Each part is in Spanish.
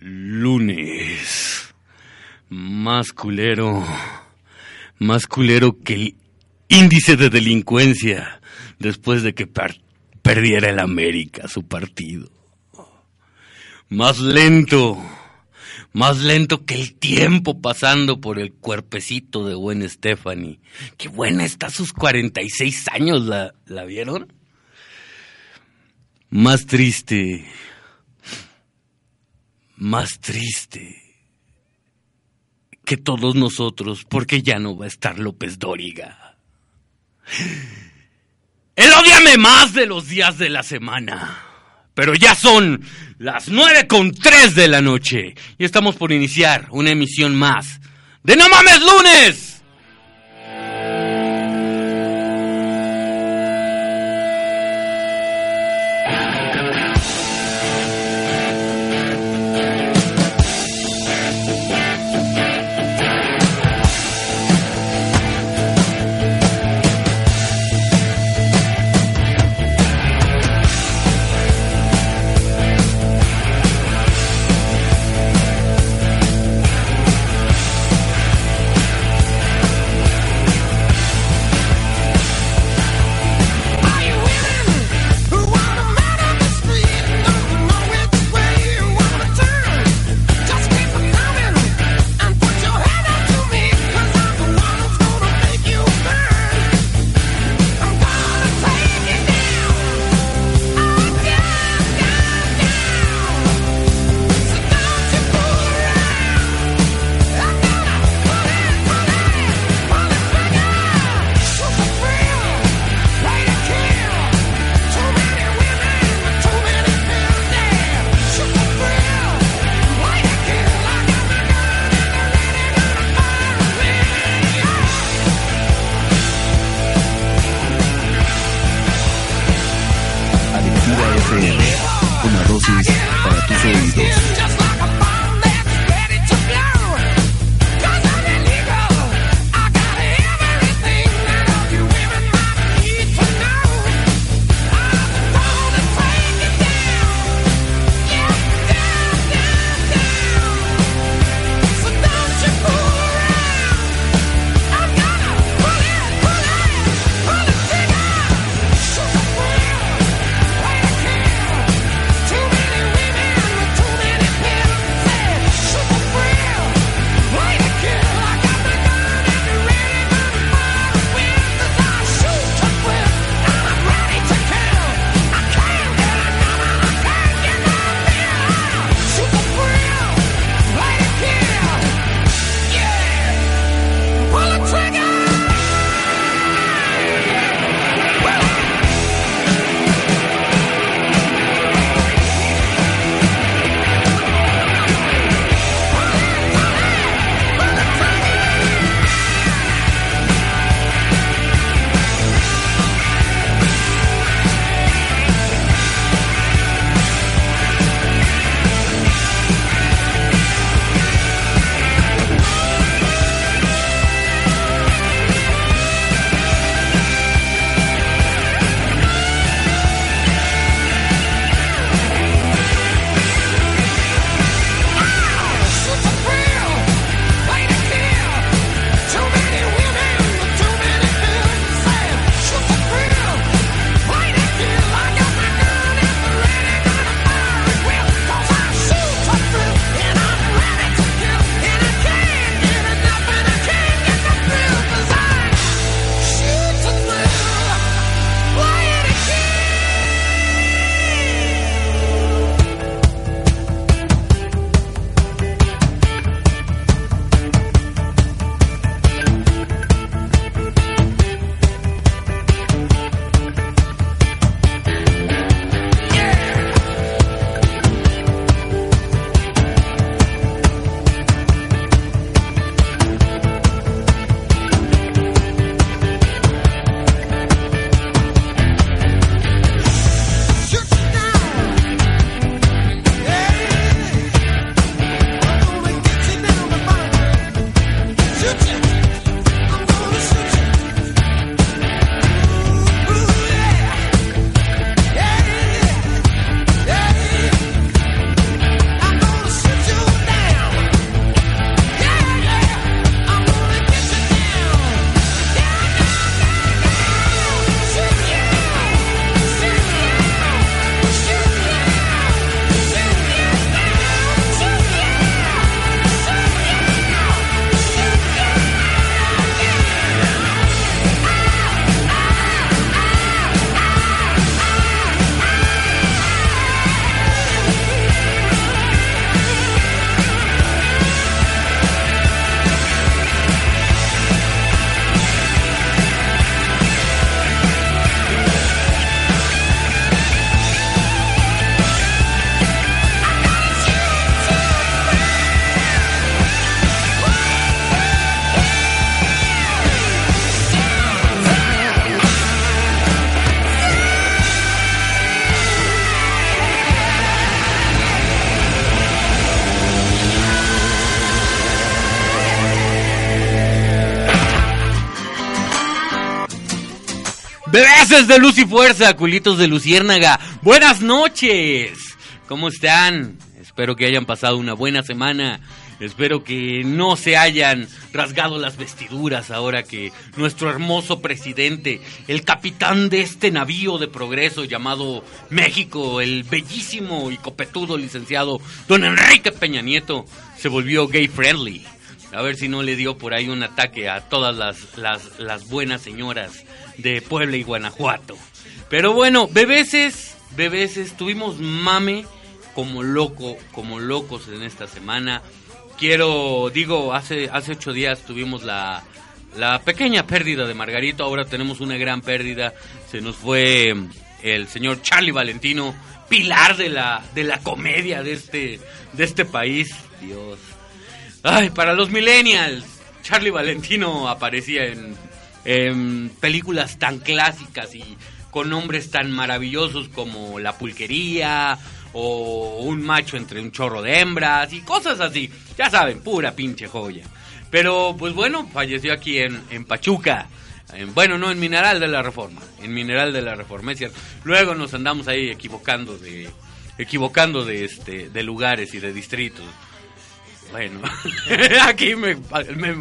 Lunes. Más culero. Más culero que el índice de delincuencia después de que perdiera el América su partido. Más lento. Más lento que el tiempo pasando por el cuerpecito de buen Stephanie. Qué buena está sus 46 años, ¿la, la vieron? Más triste más triste que todos nosotros porque ya no va a estar López Dóriga. Él odiame más de los días de la semana. Pero ya son las nueve con tres de la noche y estamos por iniciar una emisión más de No Mames Lunes. De luz y fuerza, culitos de luciérnaga. Buenas noches. ¿Cómo están? Espero que hayan pasado una buena semana. Espero que no se hayan rasgado las vestiduras ahora que nuestro hermoso presidente, el capitán de este navío de progreso llamado México, el bellísimo y copetudo licenciado don Enrique Peña Nieto, se volvió gay friendly. A ver si no le dio por ahí un ataque a todas las, las buenas señoras de Puebla y Guanajuato. Pero bueno, bebeses, bebeses, tuvimos mame como loco, como locos en esta semana. Quiero, digo, hace, hace ocho días tuvimos la, la pequeña pérdida de Margarito, ahora tenemos una gran pérdida. Se nos fue el señor Charlie Valentino, pilar de la, de la comedia de este, de este país. Dios. Ay, para los millennials, Charlie Valentino aparecía en, en películas tan clásicas y con nombres tan maravillosos como La Pulquería o Un macho entre un chorro de hembras y cosas así. Ya saben, pura pinche joya. Pero pues bueno, falleció aquí en, en Pachuca. En- bueno, no, en Mineral de la Reforma. En Mineral de la Reforma, es cierto. Luego nos andamos ahí equivocando de equivocando de este de lugares y de distritos. Bueno, aquí me,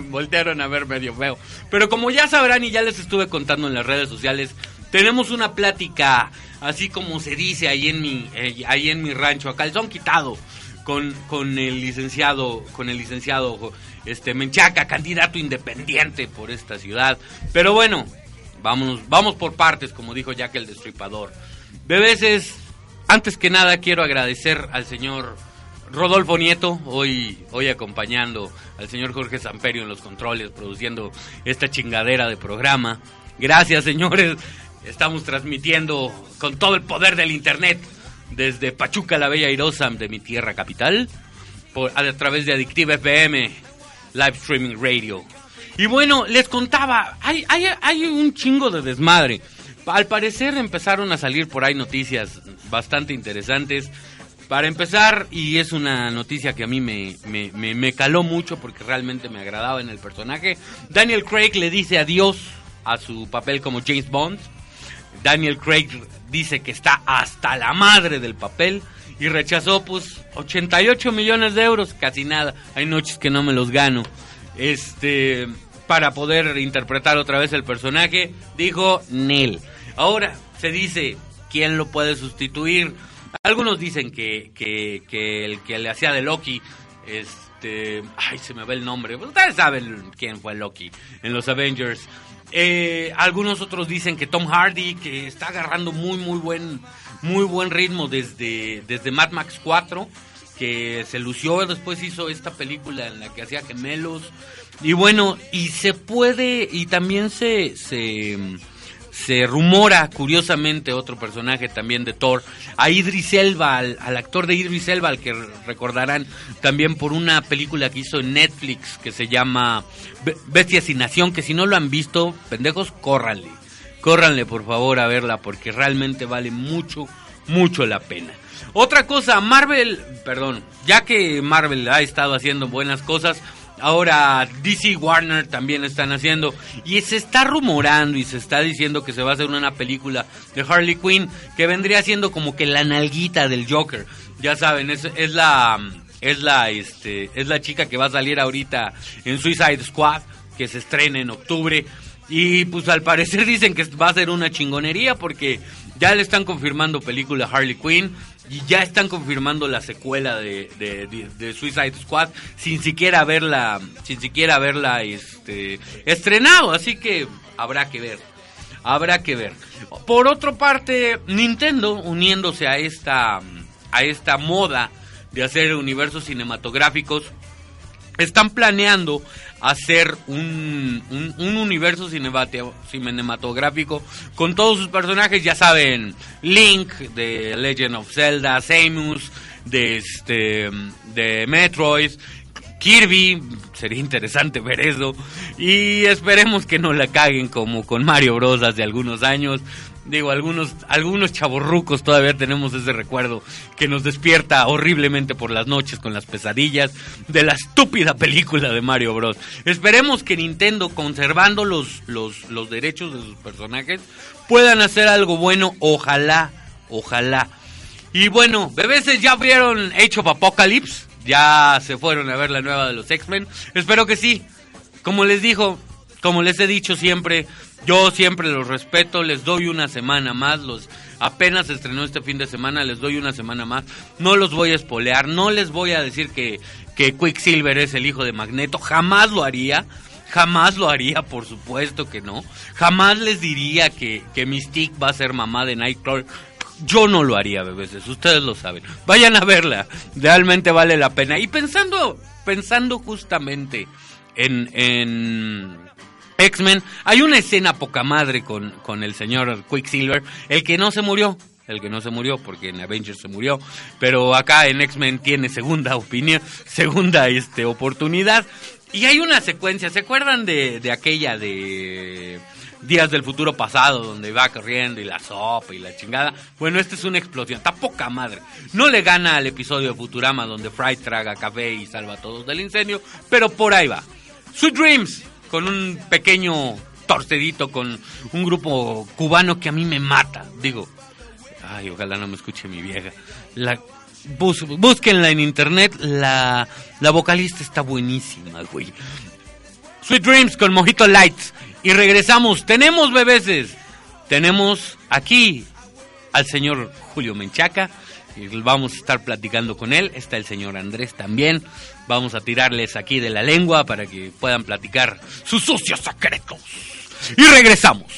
voltearon a ver medio feo. Pero como ya sabrán y ya les estuve contando en las redes sociales, tenemos una plática, así como se dice ahí en mi, eh, ahí en mi rancho, a calzón quitado, con, con el licenciado, con el licenciado este Menchaca, candidato independiente por esta ciudad. Pero bueno, vamos, vamos por partes, como dijo Jack el Destripador. De veces, antes que nada, quiero agradecer al señor Rodolfo Nieto, hoy, hoy acompañando al señor Jorge Samperio en los controles, produciendo esta chingadera de programa. Gracias, señores. Estamos transmitiendo con todo el poder del internet desde Pachuca la Bella Irosa de mi tierra capital, por, a través de Adictive FM, Live Streaming Radio. Y bueno, les contaba, hay, hay, hay un chingo de desmadre. Al parecer empezaron a salir por ahí noticias bastante interesantes. Para empezar, y es una noticia que a mí me, me, me, me caló mucho porque realmente me agradaba en el personaje, Daniel Craig le dice adiós a su papel como James Bond. Daniel Craig dice que está hasta la madre del papel y rechazó pues 88 millones de euros, casi nada. Hay noches que no me los gano. Este, para poder interpretar otra vez el personaje, dijo Nel. Ahora se dice quién lo puede sustituir. Algunos dicen que, que, el que le hacía de Loki, este, ay, se me ve el nombre. Ustedes saben quién fue Loki en los Avengers. Eh, algunos otros dicen que Tom Hardy, que está agarrando muy, muy buen, muy buen ritmo desde, desde Mad Max 4, que se lució, después hizo esta película en la que hacía gemelos. Y bueno, y se puede, y también se, se, se rumora, curiosamente, otro personaje también de Thor, a Idris Elba, al, actor de Idris Elba, al que recordarán también por una película que hizo en Netflix que se llama Bestias y Nación, que si no lo han visto, pendejos, córranle. Córranle, por favor, a verla, porque realmente vale mucho, mucho la pena. Otra cosa, Marvel, perdón, ya que Marvel ha estado haciendo buenas cosas, ahora DC Warner también están haciendo. Y se está rumorando y se está diciendo que se va a hacer una película de Harley Quinn que vendría siendo como que la nalguita del Joker. Ya saben, es, es la es la este es la chica que va a salir ahorita en Suicide Squad que se estrena en octubre. Y pues al parecer dicen que va a ser una chingonería porque ya le están confirmando película Harley Quinn y ya están confirmando la secuela de, de, de, de, Suicide Squad sin siquiera haberla sin siquiera haberla este estrenado así que habrá que ver habrá que ver. Por otra parte Nintendo uniéndose a esta a esta moda de hacer universos cinematográficos están planeando hacer un, un, un universo cinematográfico con todos sus personajes, ya saben, Link de Legend of Zelda, Samus de este de Metroid, Kirby, sería interesante ver eso y esperemos que no la caguen como con Mario Bros hace algunos años. Digo, algunos, algunos chavorrucos todavía tenemos ese recuerdo que nos despierta horriblemente por las noches con las pesadillas de la estúpida película de Mario Bros. Esperemos que Nintendo, conservando los, los, los derechos de sus personajes, puedan hacer algo bueno, ojalá, ojalá. Y bueno, bebés ya vieron Age of Apocalypse, ya se fueron a ver la nueva de los X-Men, espero que sí. Como les dijo, como les he dicho siempre, yo siempre los respeto, les doy una semana más, los apenas estrenó este fin de semana, les doy una semana más. No los voy a espolear, no les voy a decir que, que Quicksilver es el hijo de Magneto, jamás lo haría. Jamás lo haría, por supuesto que no. Jamás les diría que, que Mystique va a ser mamá de Nightcrawler. Yo no lo haría, bebés, ustedes lo saben. Vayan a verla, realmente vale la pena. Y pensando, pensando justamente en, en X-Men, hay una escena poca madre con, con el señor Quicksilver, el que no se murió, el que no se murió, porque en Avengers se murió, pero acá en X-Men tiene segunda opinión, segunda este, oportunidad. Y hay una secuencia, ¿se acuerdan de, de aquella de Días del Futuro Pasado, donde va corriendo y la sopa y la chingada? Bueno, esta es una explosión, está poca madre. No le gana al episodio de Futurama, donde Fry traga café y salva a todos del incendio, pero por ahí va. Sweet Dreams, con un pequeño torcedito, con un grupo cubano que a mí me mata. Digo, ay, ojalá no me escuche mi vieja. La, búsquenla en internet, la, la vocalista está buenísima, güey. Sweet Dreams con Mojito Lights. Y regresamos, tenemos bebeses. Tenemos aquí al señor Julio Menchaca. Vamos a estar platicando con él. Está el señor Andrés también. Vamos a tirarles aquí de la lengua para que puedan platicar sus sucios secretos. Y regresamos.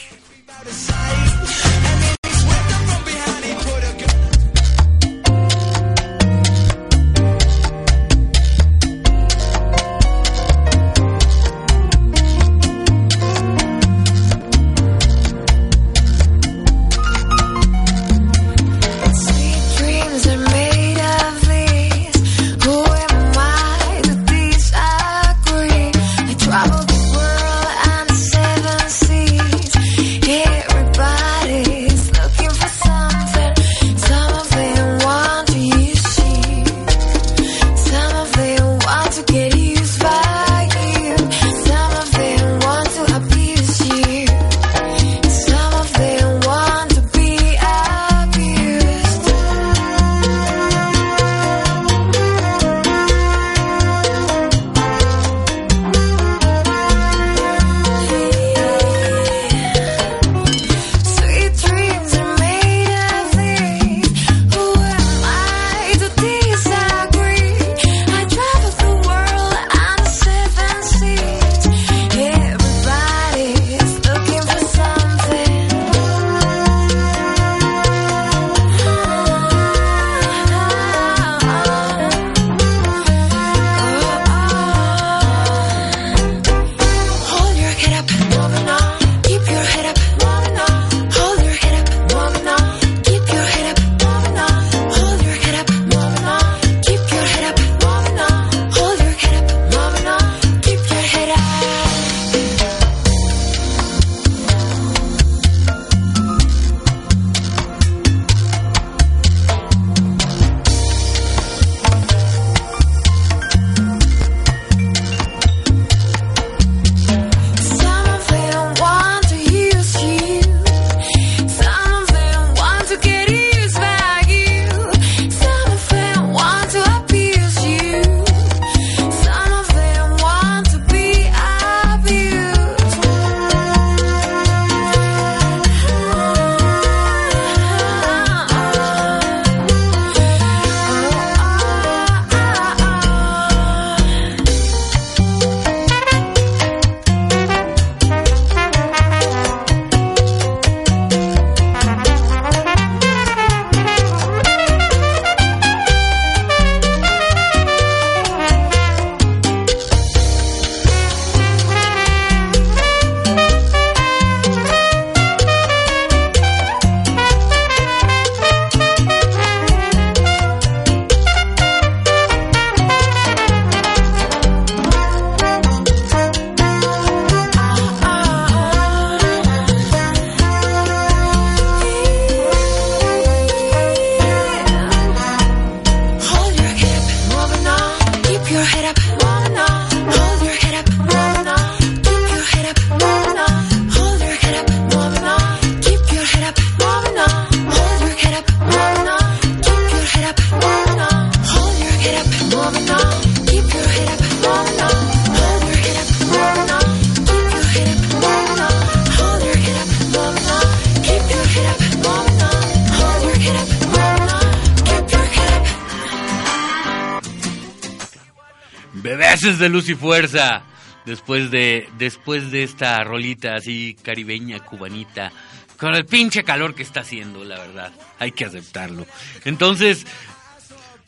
De luz y fuerza. Después de, después de esta rolita así caribeña, cubanita, con el pinche calor que está haciendo, la verdad. Hay que aceptarlo. Entonces,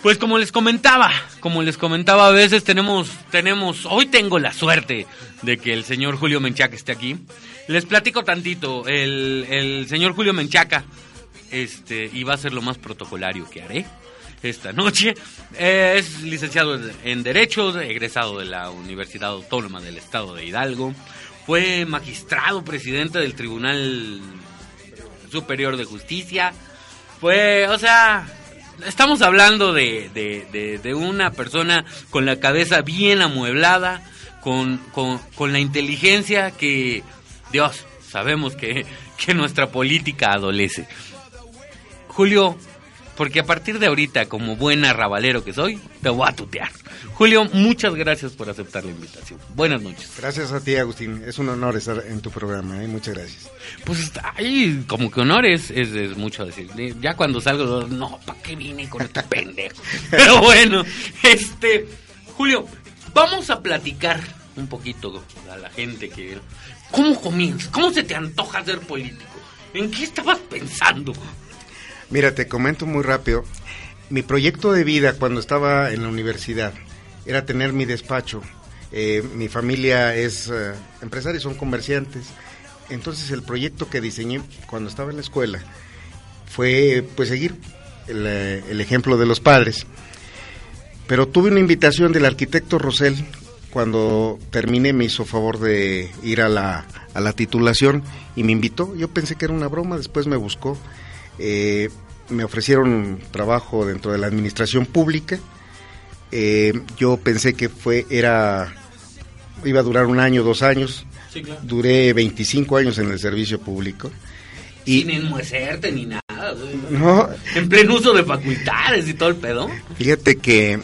pues como les comentaba, como les comentaba, a veces tenemos, tenemos, hoy tengo la suerte de que el señor Julio Menchaca esté aquí. Les platico tantito, el, el señor Julio Menchaca, este, va a ser lo más protocolario que haré esta noche. Es licenciado en Derecho, egresado de la Universidad Autónoma del Estado de Hidalgo. Fue magistrado presidente del Tribunal Superior de Justicia. Fue, o sea, estamos hablando de, de, de, una persona con la cabeza bien amueblada, con, con, con la inteligencia que, Dios, sabemos que, que nuestra política adolece. Julio, porque a partir de ahorita, como buen arrabalero que soy, te voy a tutear. Julio, muchas gracias por aceptar la invitación. Buenas noches. Gracias a ti, Agustín. Es un honor estar en tu programa. ¿eh? Muchas gracias. Pues ahí, como que honores es, es, mucho decir. Ya cuando salgo, no, ¿para qué vine con este pendejo? Pero bueno, este, Julio, vamos a platicar un poquito a la gente que... ¿Cómo comienzas? ¿Cómo se te antoja ser político? ¿En qué estabas pensando? Mira, te comento muy rápido. Mi proyecto de vida cuando estaba en la universidad era tener mi despacho. Eh, mi familia es uh, empresaria, son comerciantes. Entonces el proyecto que diseñé cuando estaba en la escuela fue pues seguir el, el ejemplo de los padres. Pero tuve una invitación del arquitecto Rosell cuando terminé me hizo favor de ir a la, a la titulación y me invitó. Yo pensé que era una broma, después me buscó. Eh, me ofrecieron trabajo dentro de la administración pública. Eh, yo pensé que fue era iba a durar un año, dos años. Sí, claro. Duré 25 años en el servicio público. Y, Sin enmuecerte ni nada. No. En pleno uso de facultades y todo el pedo. Fíjate que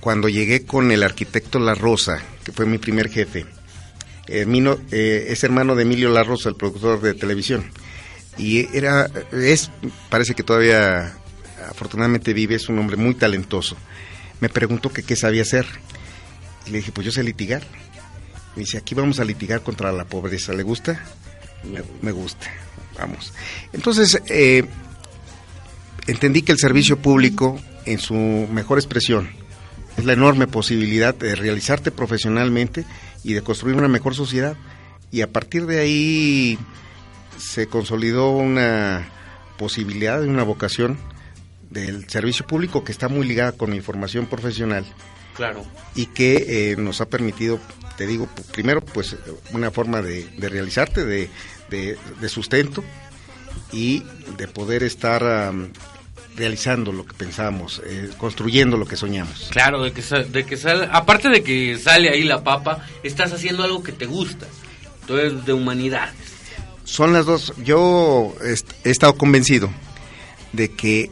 cuando llegué con el arquitecto La Rosa, que fue mi primer jefe, Hermino, eh, es hermano de Emilio La Rosa, el productor de televisión y era es parece que todavía afortunadamente vive es un hombre muy talentoso. Me preguntó que qué sabía hacer. Y le dije pues yo sé litigar me dice aquí vamos a litigar contra la pobreza. Le gusta me, gusta. Vamos entonces eh, entendí que el servicio público en su mejor expresión es la enorme posibilidad de realizarte profesionalmente y de construir una mejor sociedad. Y a partir de ahí se consolidó una posibilidad, una vocación del servicio público que está muy ligada con mi formación profesional. Claro. Y que eh, nos ha permitido, te digo, primero, pues una forma de, de realizarte, de, de, de, sustento y de poder estar um, realizando lo que pensamos, eh, construyendo lo que soñamos. Claro, de que, de que sale, aparte de que sale ahí la papa, estás haciendo algo que te gusta. Entonces, de humanidades son las dos. Yo he estado convencido de que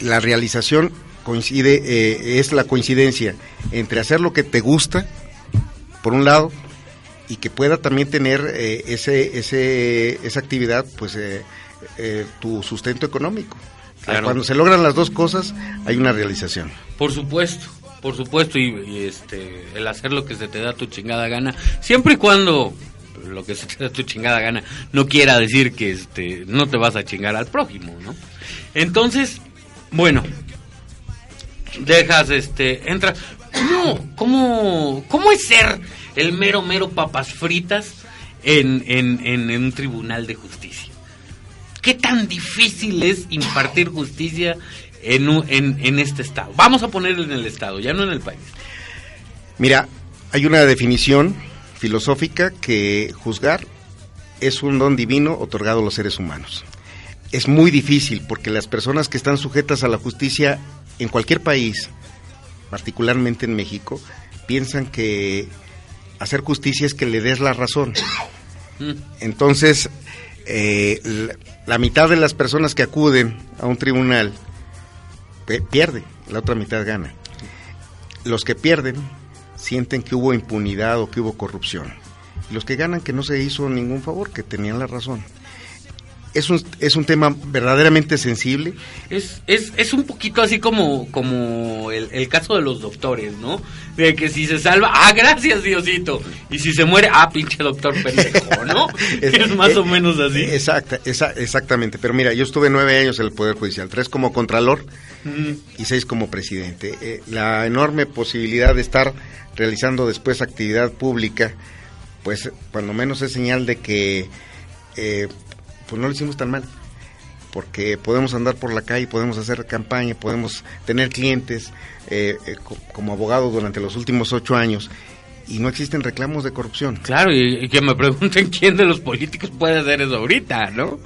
la realización coincide, eh, es la coincidencia entre hacer lo que te gusta, por un lado, y que pueda también tener eh, ese, ese, esa actividad, pues, eh, eh tu sustento económico. Claro. Cuando se logran las dos cosas, hay una realización. Por supuesto, por supuesto, y, y este, el hacer lo que se te da tu chingada gana, siempre y cuando lo que se tu chingada gana, no quiera decir que este, no te vas a chingar al prójimo, ¿no? Entonces, bueno, dejas, este, entra, ¿cómo, cómo, cómo es ser el mero, mero papas fritas en, en, en, en un tribunal de justicia? ¿Qué tan difícil es impartir justicia en, en, en este estado? Vamos a ponerlo en el estado, ya no en el país. Mira, hay una definición filosófica que juzgar es un don divino otorgado a los seres humanos. Es muy difícil porque las personas que están sujetas a la justicia en cualquier país, particularmente en México, piensan que hacer justicia es que le des la razón. Entonces, eh, la, la, mitad de las personas que acuden a un tribunal pierde, la otra mitad gana. Los que pierden sienten que hubo impunidad o que hubo corrupción. Y los que ganan que no se hizo ningún favor, que tenían la razón. es un, es un tema verdaderamente sensible. Es, es, es un poquito así como, como el, el, caso de los doctores, ¿no? De que si se salva, ah, gracias Diosito. Y si se muere, ah, pinche doctor pendejo, ¿no? es, más o menos así. Exacta, esa, exactamente. Pero mira, yo estuve nueve años en el Poder Judicial, tres como Contralor y seis como presidente. Eh, la enorme posibilidad de estar realizando después actividad pública, pues cuando menos es señal de que... Eh, pues no lo hicimos tan mal, porque podemos andar por la calle, podemos hacer campaña, podemos tener clientes eh, eh, como abogado durante los últimos ocho años y no existen reclamos de corrupción. Claro, y, y, que me pregunten quién de los políticos puede hacer eso ahorita, ¿no?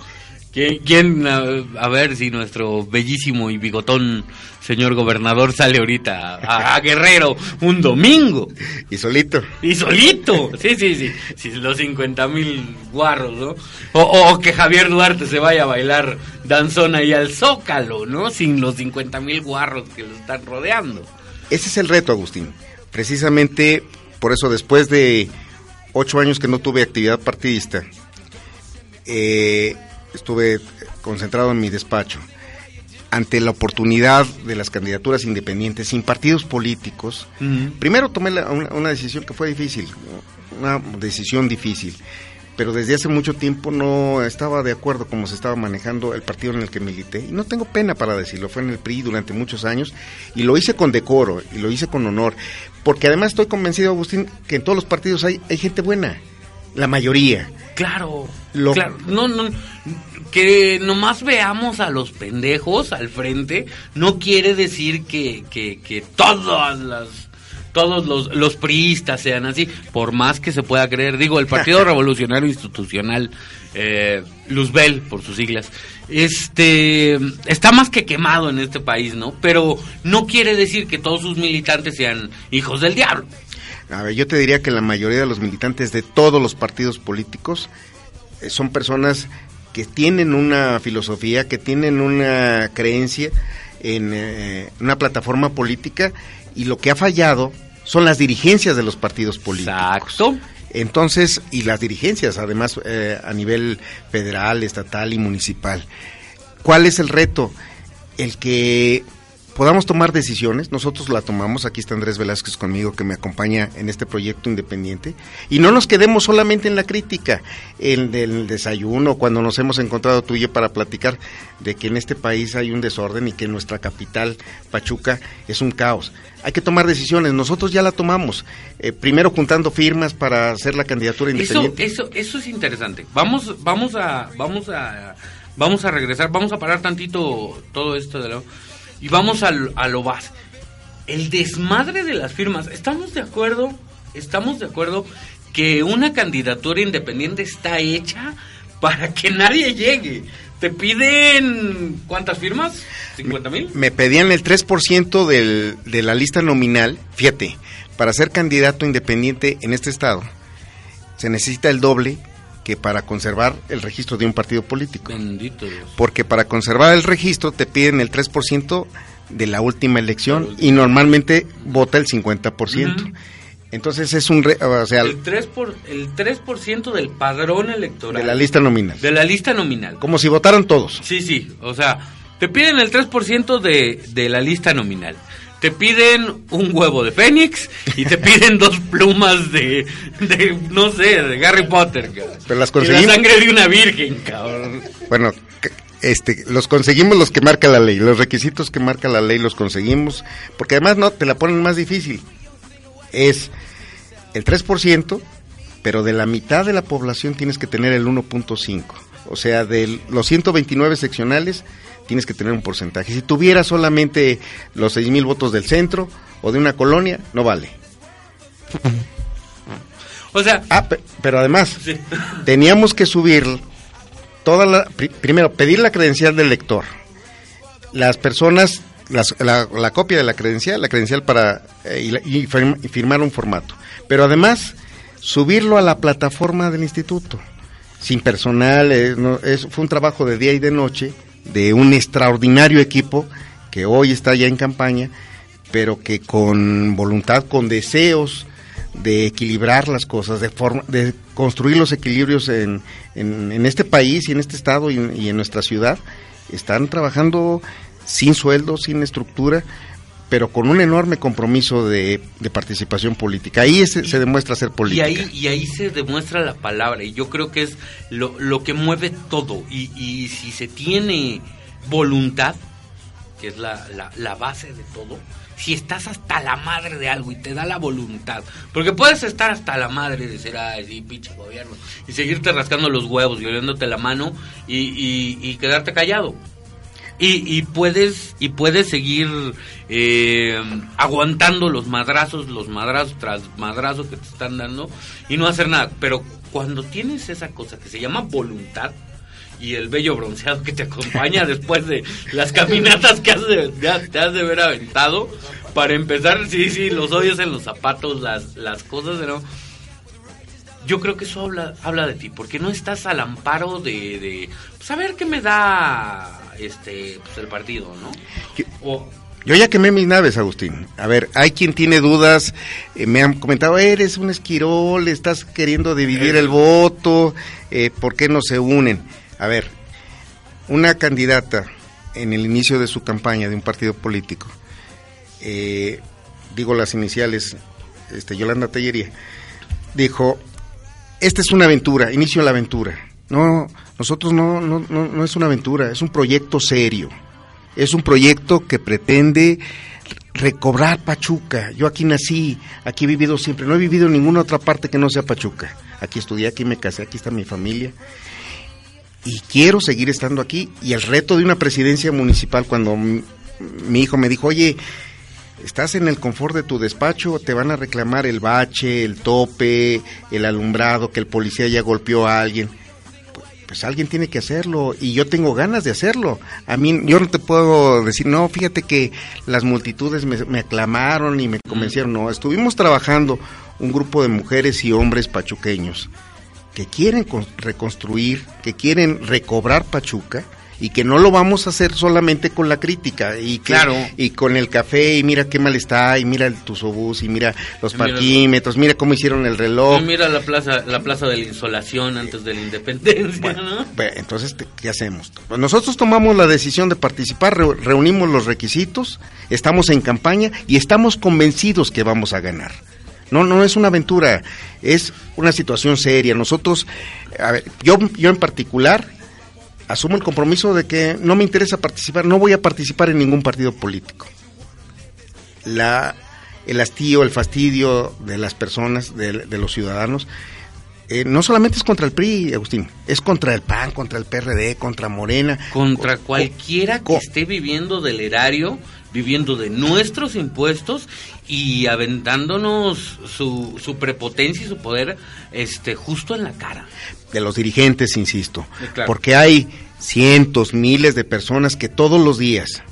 ¿Quién, a, ver si nuestro bellísimo y bigotón señor gobernador sale ahorita a, Guerrero un domingo? Y solito. Y solito. Sí, sí, sí. sí los 50 mil guarros, ¿no? O, que Javier Duarte se vaya a bailar danzón ahí al Zócalo, ¿no? Sin los 50 mil guarros que lo están rodeando. Ese es el reto, Agustín. Precisamente por eso después de ocho años que no tuve actividad partidista, eh, estuve concentrado en mi despacho. Ante la oportunidad de las candidaturas independientes sin partidos políticos, primero tomé una, decisión que fue difícil, una decisión difícil, pero desde hace mucho tiempo no estaba de acuerdo cómo se estaba manejando el partido en el que milité, y no tengo pena para decirlo, fue en el PRI durante muchos años, y lo hice con decoro, y lo hice con honor, porque además estoy convencido, Agustín, que en todos los partidos hay, hay gente buena, la mayoría. Claro, claro. No, no, que nomás veamos a los pendejos al frente no quiere decir que, que, que todas las todos los, los priistas sean así, por más que se pueda creer. Digo, el Partido Revolucionario Institucional, eh, Luzbel, por sus siglas, este está más que quemado en este país, ¿no? Pero no quiere decir que todos sus militantes sean hijos del diablo. A ver, yo te diría que la mayoría de los militantes de todos los partidos políticos eh, son personas que tienen una filosofía, que tienen una creencia en eh, una plataforma política y lo que ha fallado son las dirigencias de los partidos políticos. Exacto. Entonces, y las dirigencias, además, eh, a nivel federal, estatal y municipal. ¿Cuál es el reto? El que podamos tomar decisiones, nosotros la tomamos, aquí está Andrés Velázquez conmigo que me acompaña en este proyecto independiente, y no nos quedemos solamente en la crítica, en el desayuno, cuando nos hemos encontrado tú y yo para platicar de que en este país hay un desorden y que nuestra capital, Pachuca, es un caos. Hay que tomar decisiones, nosotros ya la tomamos, eh, primero juntando firmas para hacer la candidatura independiente. Eso, eso, eso es interesante. Vamos, vamos a, vamos a, vamos a regresar, vamos a parar tantito todo esto de lo y vamos a, a lo base. El desmadre de las firmas. ¿Estamos de acuerdo? ¿Estamos de acuerdo que una candidatura independiente está hecha para que nadie llegue? ¿Te piden cuántas firmas? ¿50 mil? Me, pedían el 3% del, de la lista nominal. Fíjate, para ser candidato independiente en este estado se necesita el doble que para conservar el registro de un partido político. Bendito Dios. Porque para conservar el registro te piden el 3% de la última elección y normalmente vota el 50%. Entonces es un... o sea, el 3%, por, el 3 del padrón electoral. De la lista nominal. De la lista nominal. Como si votaran todos. Sí, sí. O sea, te piden el 3% de, de la lista nominal te piden un huevo de Fénix y te piden dos plumas de, de no sé, de Harry Potter. Pero las conseguimos. la sangre de una virgen, cabrón. Bueno, este, los conseguimos los que marca la ley, los requisitos que marca la ley los conseguimos, porque además no, te la ponen más difícil. Es el 3%, pero de la mitad de la población tienes que tener el 1.5. O sea, de los 129 seccionales, tienes que tener un porcentaje. Si tuviera solamente los seis mil votos del centro o de una colonia, no vale. O sea... Ah, pero además, teníamos que subir toda la... primero, pedir la credencial del lector. Las personas, la, copia de la credencial, la credencial para... Eh, y, firmar un formato. Pero además, subirlo a la plataforma del instituto. Sin personal, eh, es, fue un trabajo de día y de noche de un extraordinario equipo que hoy está ya en campaña, pero que con voluntad, con deseos de equilibrar las cosas, de, forma, de construir los equilibrios en, en, este país y en este estado y, y en nuestra ciudad. Están trabajando sin sueldo, sin estructura, pero con un enorme compromiso de, participación política. Ahí se, demuestra ser política. Y ahí, y ahí se demuestra la palabra, y yo creo que es lo, lo que mueve todo. Y, y, si se tiene voluntad, que es la, la, base de todo, si estás hasta la madre de algo y te da la voluntad, porque puedes estar hasta la madre de ser, ay, pinche gobierno, y seguirte rascando los huevos y oliéndote la mano y, y quedarte callado y, y puedes y puedes seguir eh, aguantando los madrazos, los madrazos tras madrazos que te están dando y no hacer nada. Pero cuando tienes esa cosa que se llama voluntad y el bello bronceado que te acompaña después de las caminatas que has de, te has de ver aventado, para empezar, sí, sí, los hoyos en los zapatos, las, las cosas, ¿no? Yo creo que eso habla, habla de ti, porque no estás al amparo de, de saber pues, qué me da este pues, el partido, ¿no? Yo ya quemé mis naves, Agustín. A ver, hay quien tiene dudas, eh, me han comentado, eres un esquirol, estás queriendo dividir el voto, eh, ¿por qué no se unen? A ver, una candidata en el inicio de su campaña de un partido político, eh, digo las iniciales, este, Yolanda Tellería, dijo, esta es una aventura, inicio la aventura. No, nosotros no, no, no, no es una aventura, es un proyecto serio. Es un proyecto que pretende recobrar Pachuca. Yo aquí nací, aquí he vivido siempre, no he vivido en ninguna otra parte que no sea Pachuca. Aquí estudié, aquí me casé, aquí está mi familia. Y quiero seguir estando aquí. Y el reto de una presidencia municipal, cuando mi hijo me dijo, oye, estás en el confort de tu despacho, te van a reclamar el bache, el tope, el alumbrado, que el policía ya golpeó a alguien pues alguien tiene que hacerlo y yo tengo ganas de hacerlo. A mí, yo no te puedo decir, no, fíjate que las multitudes me, aclamaron y me convencieron. No, estuvimos trabajando un grupo de mujeres y hombres pachuqueños que quieren reconstruir, que quieren recobrar Pachuca y que no lo vamos a hacer solamente con la crítica y claro. y con el café y mira qué mal está y mira el tusobús y mira los parquímetros mira cómo hicieron el reloj. Mira la plaza la plaza de la insolación antes de la independencia bueno, entonces qué hacemos nosotros tomamos la decisión de participar reunimos los requisitos estamos en campaña y estamos convencidos que vamos a ganar. No, no es una aventura, es una situación seria. Nosotros, a ver, yo, yo en particular, asumo el compromiso de que no me interesa participar, no voy a participar en ningún partido político. La, el hastío, el fastidio de las personas, de, los ciudadanos, eh, no solamente es contra el PRI, Agustín, es contra el PAN, contra el PRD, contra Morena. Contra cualquiera que esté viviendo del erario, viviendo de nuestros impuestos y aventándonos su, su prepotencia y su poder este, justo en la cara de los dirigentes, insisto, porque hay cientos, miles de personas que todos los días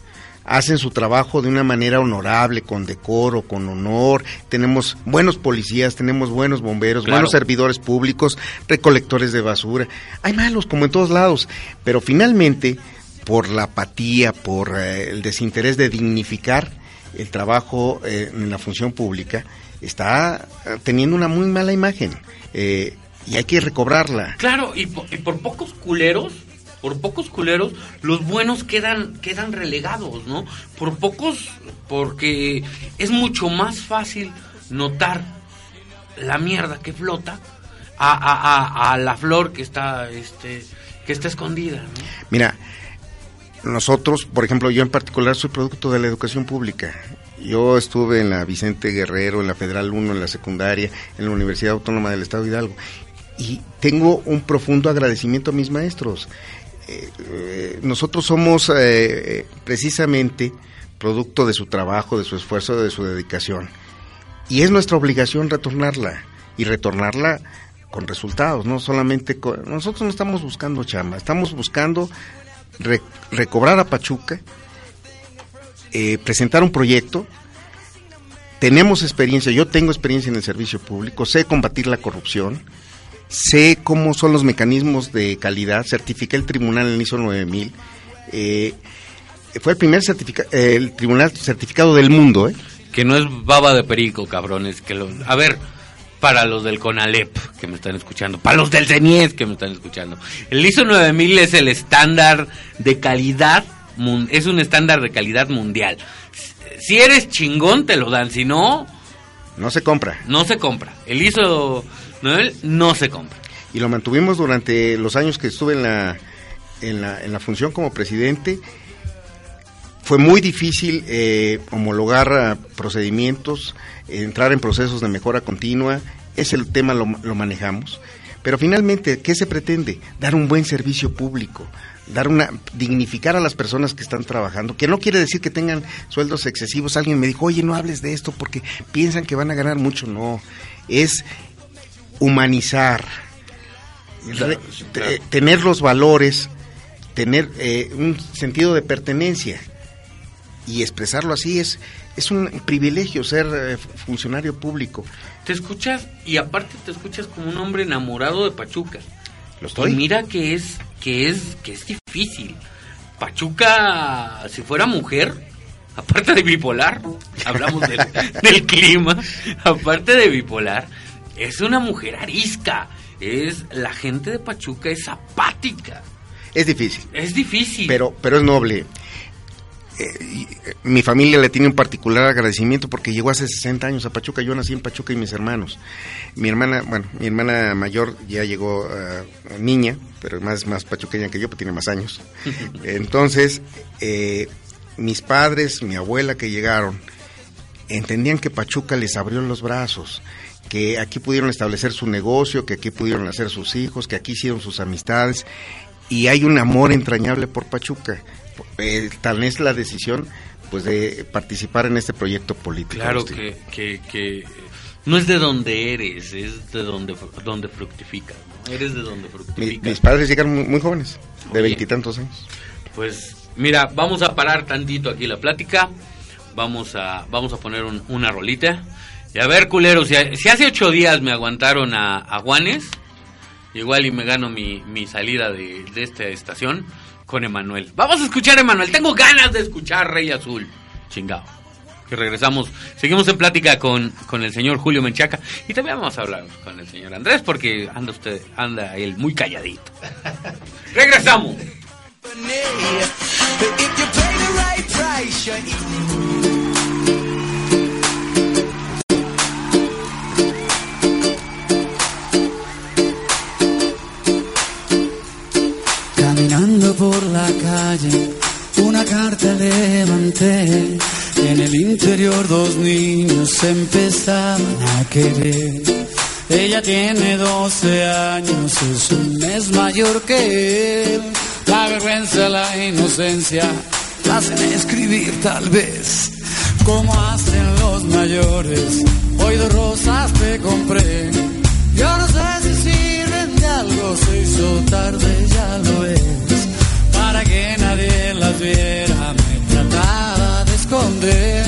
hacen su trabajo de una manera honorable, con decoro, con honor. Tenemos buenos policías, tenemos buenos bomberos, buenos servidores públicos, recolectores de basura. Hay malos, como en todos lados, pero finalmente, por la apatía, por eh, el desinterés de dignificar el trabajo eh, en la función pública, está eh, teniendo una muy mala imagen. Eh, y hay que recobrarla. Claro, y por, pocos culeros, por pocos culeros, los buenos quedan, quedan relegados, ¿no? Por pocos, porque es mucho más fácil notar la mierda que flota a, a, a, la flor que está, este, que está escondida. Mira, nosotros, por ejemplo, yo en particular soy producto de la educación pública. Yo estuve en la Vicente Guerrero, en la Federal 1, en la secundaria, en la Universidad Autónoma del Estado de Hidalgo y tengo un profundo agradecimiento a mis maestros. Eh, eh, nosotros somos eh, precisamente producto de su trabajo, de su esfuerzo, de su dedicación. Y es nuestra obligación retornarla y retornarla con resultados, no solamente con... Nosotros no estamos buscando chamba, estamos buscando recobrar a Pachuca, presentar un proyecto. Tenemos experiencia, yo tengo experiencia en el servicio público, sé combatir la corrupción, sé cómo son los mecanismos de calidad, certifiqué el tribunal en el ISO 9000, eh, fue el primer certifica el tribunal certificado del mundo, ¿eh? Que no es baba de perico, cabrones, que lo, a ver, para los del CONALEP que me están escuchando, para los del CENIES que me están escuchando. El ISO 9000 es el estándar de calidad, es un estándar de calidad mundial. Si eres chingón te lo dan, si no... No se compra. No se compra. El ISO 9000 no se compra. Y lo mantuvimos durante los años que estuve en la, en la, en la función como presidente fue muy difícil eh, homologar ah, procedimientos, entrar en procesos de mejora continua, ese tema lo, lo, manejamos. Pero finalmente, ¿qué se pretende? Dar un buen servicio público, dar una dignificar a las personas que están trabajando, que no quiere decir que tengan sueldos excesivos. Alguien me dijo, "Oye, no hables de esto porque piensan que van a ganar mucho." No, es humanizar, tener los valores, tener eh, un sentido de pertenencia y expresarlo así es, es un privilegio ser eh, funcionario público. Te escuchas y aparte te escuchas como un hombre enamorado de Pachuca. Lo estoy. Y mira que es que es que es difícil. Pachuca si fuera mujer, aparte de bipolar, hablamos del, del clima, aparte de bipolar, es una mujer arisca. Es la gente de Pachuca es apática. Es difícil. Es difícil. Pero pero es noble. Eh, mi familia le tiene un particular agradecimiento porque llegó hace 60 años a Pachuca. Yo nací en Pachuca y mis hermanos. Mi hermana, bueno, mi hermana mayor ya llegó uh, niña, pero más, más pachuqueña que yo, pero tiene más años. Entonces, eh, mis padres, mi abuela que llegaron, entendían que Pachuca les abrió los brazos, que aquí pudieron establecer su negocio, que aquí pudieron hacer sus hijos, que aquí hicieron sus amistades. Y hay un amor entrañable por Pachuca eh, tal es la decisión pues de participar en este proyecto político. Claro que, que, no es de donde eres, es de donde, donde fructificas, Eres de donde fructificas. mis padres llegaron muy, jóvenes, de veintitantos años. Pues mira, vamos a parar tantito aquí la plática, vamos a, vamos a poner una rolita. Y a ver, culeros, si, hace ocho días me aguantaron a, a Juanes, igual y me gano mi, mi salida de, de esta estación con Emanuel. Vamos a escuchar Emanuel. Tengo ganas de escuchar Rey Azul. Chingado. Que regresamos. Seguimos en plática con, con el señor Julio Menchaca. Y también vamos a hablar con el señor Andrés porque anda usted, anda él muy calladito. regresamos. Por la calle, una carta levanté. Y en el interior dos niños empezaban a querer. Ella tiene 12 años, es un mes mayor que él. La vergüenza, la inocencia, la hacen escribir tal vez. Como hacen los mayores, hoy dos rosas te compré. Yo no sé si sirven de algo, se hizo tarde, ya lo es que nadie las viera. Me trataba de esconder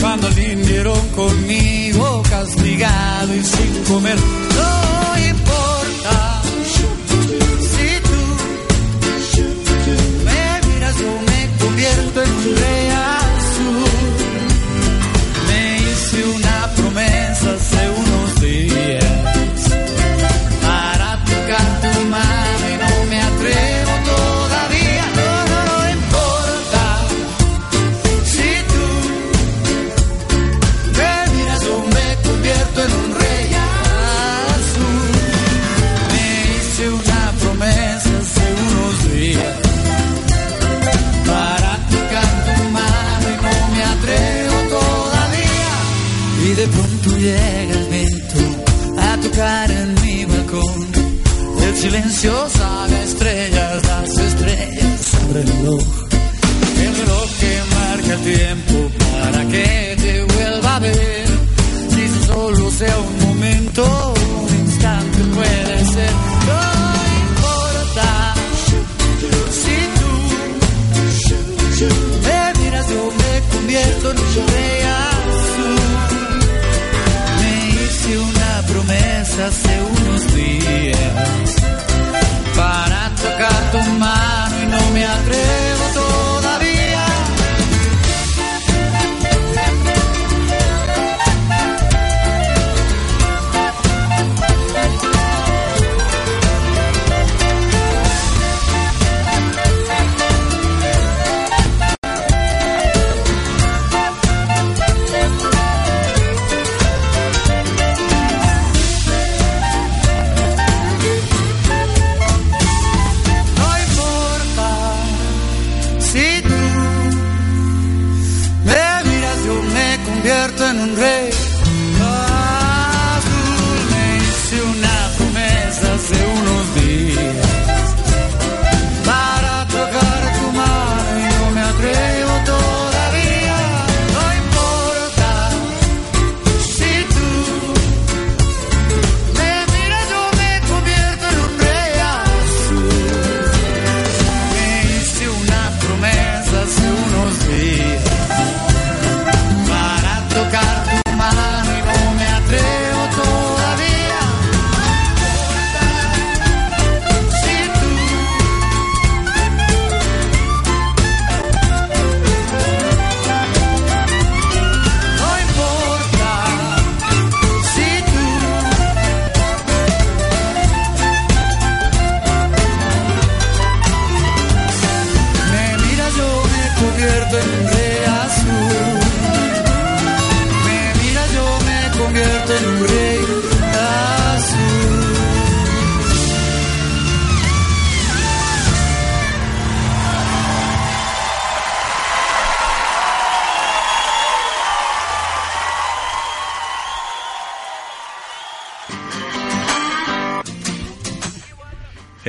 cuando vinieron conmigo castigado y sin comer. No importa si tú me miras, yo me convierto en rey El silencio sabe a estrellas, las estrellas sobre el reloj. El reloj que marca el tiempo para que te vuelva a ver. Si solo sea un momento, un instante puede ser. No importa si tú me miras, yo me convierto en un rey azul. Me hice una promesa hace